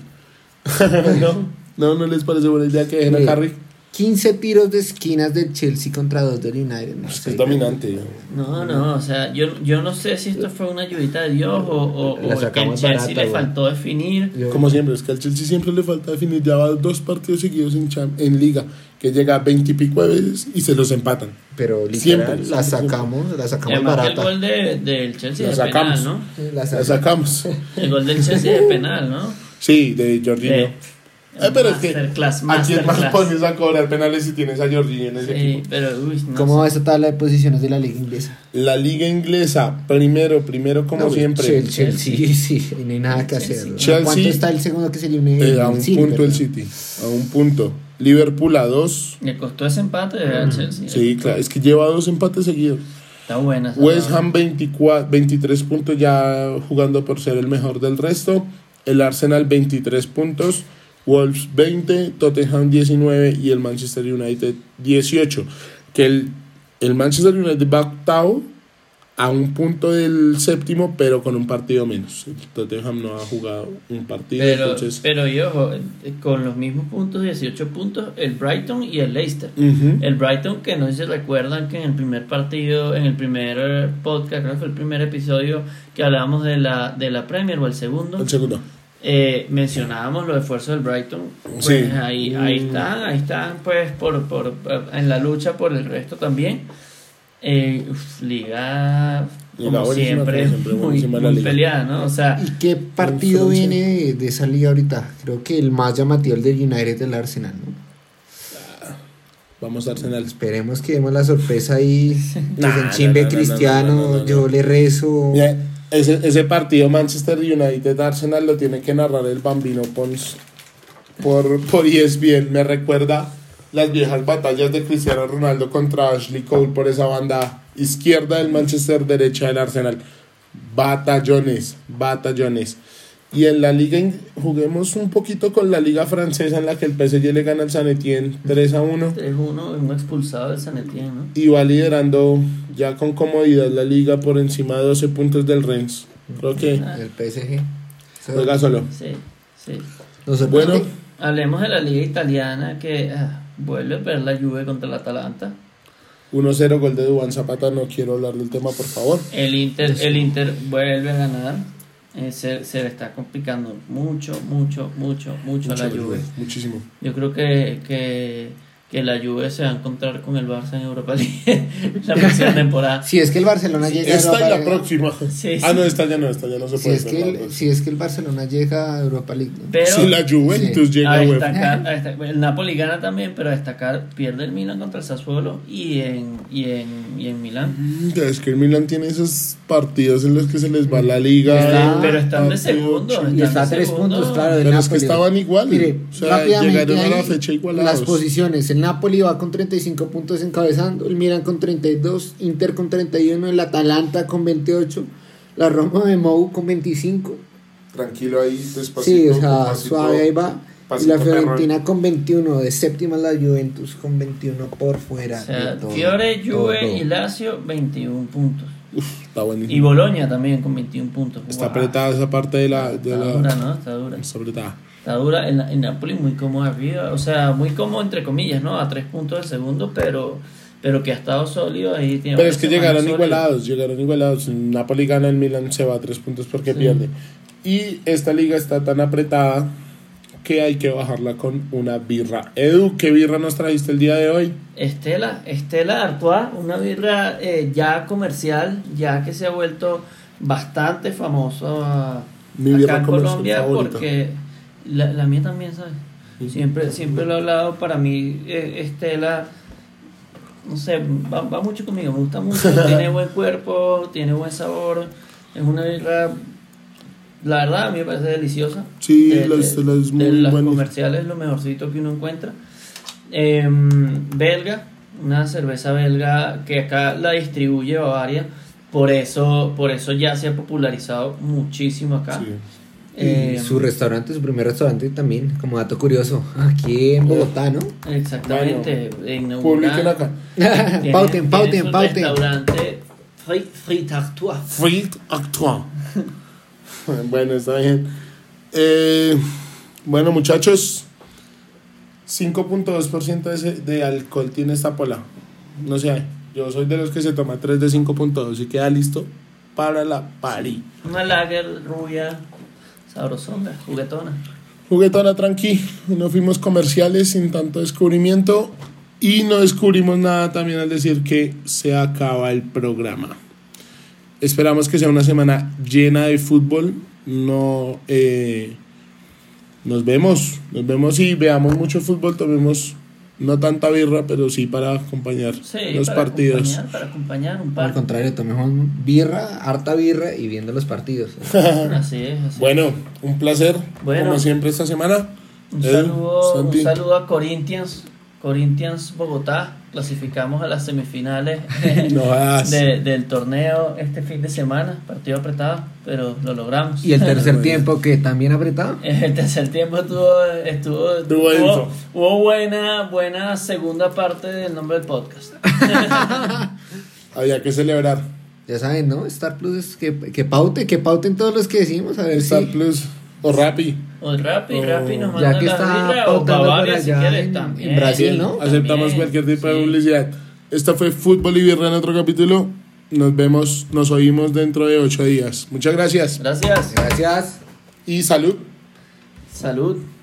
no, no, no les parece buena idea que dejen a Carrick. 15 tiros de esquinas del Chelsea contra 2 del United. no Es sé. es dominante. No, no, o sea, yo, yo no sé si esto fue una ayudita de Dios o, o, La o que sacamos Chelsea barata, le faltó definir. Como siempre, es que al Chelsea siempre le falta definir. Ya va dos partidos seguidos en, cham- en liga, que llega a 20 y pico de veces y se los empatan. Pero literal, Siempre, la siempre, sacamos, la Y sacamos además que el barata. gol de, del Chelsea La es sacamos. penal, ¿no? La La sacamos. El gol del Chelsea es penal, ¿no? Sí, de Jorginho. Eh, Eh, pero es que Masterclass, ¿a quién más pones a cobrar penales si tienes a Jorginho en ese Sí, equipo? pero uy, no ¿Cómo sé. va esa tabla de posiciones de la liga inglesa? La liga inglesa, primero, primero como No, siempre. Chelsea, Chelsea, sí, y no hay nada que hacer. ¿no? Chelsea- ¿Cuánto está el segundo que se une? Eh, a un City, punto el. City, a un punto. Liverpool a dos. Le costó ese empate al Chelsea. Sí, claro, es que lleva dos empates seguidos. Está buena. esa West. Ham 24, 23 puntos ya jugando por ser el mejor del resto. El Arsenal 23 puntos. Wolves 20, Tottenham 19 y el Manchester United 18. Que el, el Manchester United va octavo a un punto del séptimo, pero con un partido menos. El Tottenham no ha jugado un partido, Pero, entonces... pero y ojo, con los mismos puntos, 18 puntos, el Brighton y el Leicester. El Brighton, que no sé si recuerdan que en el primer partido, en el primer podcast, creo que fue el primer episodio que hablábamos de la, de la Premier o el segundo, El segundo. Eh, mencionábamos los esfuerzos del Brighton. Pues Sí. ahí, ahí Mm. están, ahí están, pues, por, por, en la lucha por el resto también. Eh, uf, liga, como siempre, muy, muy liga. peleada, ¿no? O sea, ¿Y qué partido viene de, de esa liga ahorita? Creo que el más llamativo, el del United del Arsenal, ¿no? Vamos a Arsenal. Esperemos que demos la sorpresa ahí. Que Nah, se no, enchimbe no, no, Cristiano, no, no, no, no. yo le rezo. Ese, ese partido Manchester United Arsenal lo tiene que narrar el Bambino Pons por, por ESPN. Me recuerda las viejas batallas de Cristiano Ronaldo contra Ashley Cole por esa banda izquierda del Manchester, derecha del Arsenal. Batallones, batallones. Y en la liga, in- juguemos un poquito con la liga francesa en la que el PSG le gana al San Etienne 3 a 1 3-1, un expulsado del San Etienne, ¿no? y va liderando ya con comodidad la liga por encima de 12 puntos del Rennes. Creo que El PSG. Juega solo. Sí, sí. sorprende. Bueno, Hablemos de la liga italiana que ah, vuelve a ver la Juve contra el Atalanta. 1-0 gol de Duván Zapata, no quiero hablar del tema, por favor. El Inter, el Inter vuelve a ganar. Eh, se, se le está complicando mucho, mucho, mucho, mucho a la Mucho, Juve. Muchísimo. Yo creo que, que, que la Juve se va a encontrar con el Barça en Europa League la próxima temporada. Si es que el Barcelona llega a Esta y Europa la League- próxima. Sí, Ah, sí. no, esta ya no, esta ya no se Si puede es, que el, pues. si es que el Barcelona llega a Europa League. ¿no? Pero Si la Juventus Sí. llega a a destacar, a destacar- el Napoli gana también, pero a destacar pierde el Milan contra el Sassuolo y en, y en, y en Milán. Mm, Es que el Milan tiene esos partidos en los que se les va la liga. Está- eh, pero están de segundo. Y está a de tres segundo. puntos, claro. del Pero es que Napoli. estaban igual. Mire, O sea, rápidamente llegaron a la fecha igualados. Las posiciones. El Napoli va con 35 puntos encabezando. El Milan con 32. Inter con 31. El Atalanta con 28. La Roma de Mou con 25. Tranquilo ahí, despacito. Sí, o sea, pasito. suave ahí va. Y la Fiorentina con 21. De séptima la Juventus con 21 por fuera. O sea, todo, Fiore, Juve todo. y Lazio 21 puntos. Uf, está buenísimo. Y Boloña también con 21 puntos. Está Guau. apretada esa parte de la. De Está la dura, ¿no? Está dura. Está apretada. Está dura. El, el Napoli muy cómodo arriba. O sea, muy cómodo entre comillas, ¿no? A tres puntos del segundo, pero, pero que ha estado sólido ahí. Tiene Pero es que llegaron igualados, llegaron igualados. Napoli gana, el Milan se va a tres puntos porque Sí. pierde. Y esta liga está tan apretada que hay que bajarla con una birra. Edu, ¿qué birra nos trajiste el día de hoy? Estela, Estela Artois, una birra eh, ya comercial, ya que se ha vuelto bastante famoso Mi acá en comercial Colombia favorita. La, la mía también, ¿sabes? Siempre, siempre lo he hablado, para mí eh, Estela, no sé, va, va mucho conmigo, me gusta mucho, tiene buen cuerpo, tiene buen sabor, es una birra, la verdad a mí me parece deliciosa. Sí, De- la de- Estela es de muy las comerciales es lo mejorcito que uno encuentra. Em, belga, una cerveza belga que acá la distribuye Bavaria, por eso, por eso ya se ha popularizado muchísimo acá. Sí. Y Em, su restaurante, su primer restaurante también, como dato curioso, aquí en Bogotá, ¿no? Exactamente, en Publiquen acá. Tiene- pauten, pauten, pauten. Restaurante Frit, Frit Artois. Frit Actua. bueno, está bien. Eh, bueno, muchachos, 5.2% de, alcohol tiene esta pola. No sé, yo soy de los que se toma 3 de 5.2 y queda listo para la party. Una lager rubia, sabrosona, juguetona. Juguetona tranqui, no fuimos comerciales sin tanto descubrimiento y no descubrimos nada también al decir que se acaba el programa. Esperamos que sea una semana llena de fútbol. No, eh, nos vemos, nos vemos y veamos mucho fútbol. Tomemos no tanta birra, pero sí para acompañar Sí, los para partidos. Acompañar, para acompañar un Al par. contrario, tomemos birra, harta birra y viendo los partidos. Así es, así Bueno, un placer, Bueno. como siempre esta semana. Un Edu, saludo, un saludo a Corinthians. Corinthians Bogotá. Clasificamos a las semifinales No jodas. de- del torneo este fin de semana. Partido apretado, pero lo logramos. Y el tercer tiempo que también apretado. El tercer tiempo estuvo, estuvo, Estuvo hubo, hubo buena, buena segunda parte del nombre del podcast. Había que celebrar. Ya saben, ¿no? Star Plus es que, que paute, que pauten todos los que decimos. A ver Star si. Plus o Rappi. O Rappi, Oh. Rappi nos Ya manda que la está birra, o Bavaria si allá quieres en- también. en Brasil, ¿no? Aceptamos También, cualquier tipo de publicidad. Esta fue Fútbol y Birra en otro capítulo. Nos vemos, nos oímos dentro de ocho días. Muchas gracias Gracias. Gracias. y salud. Salud.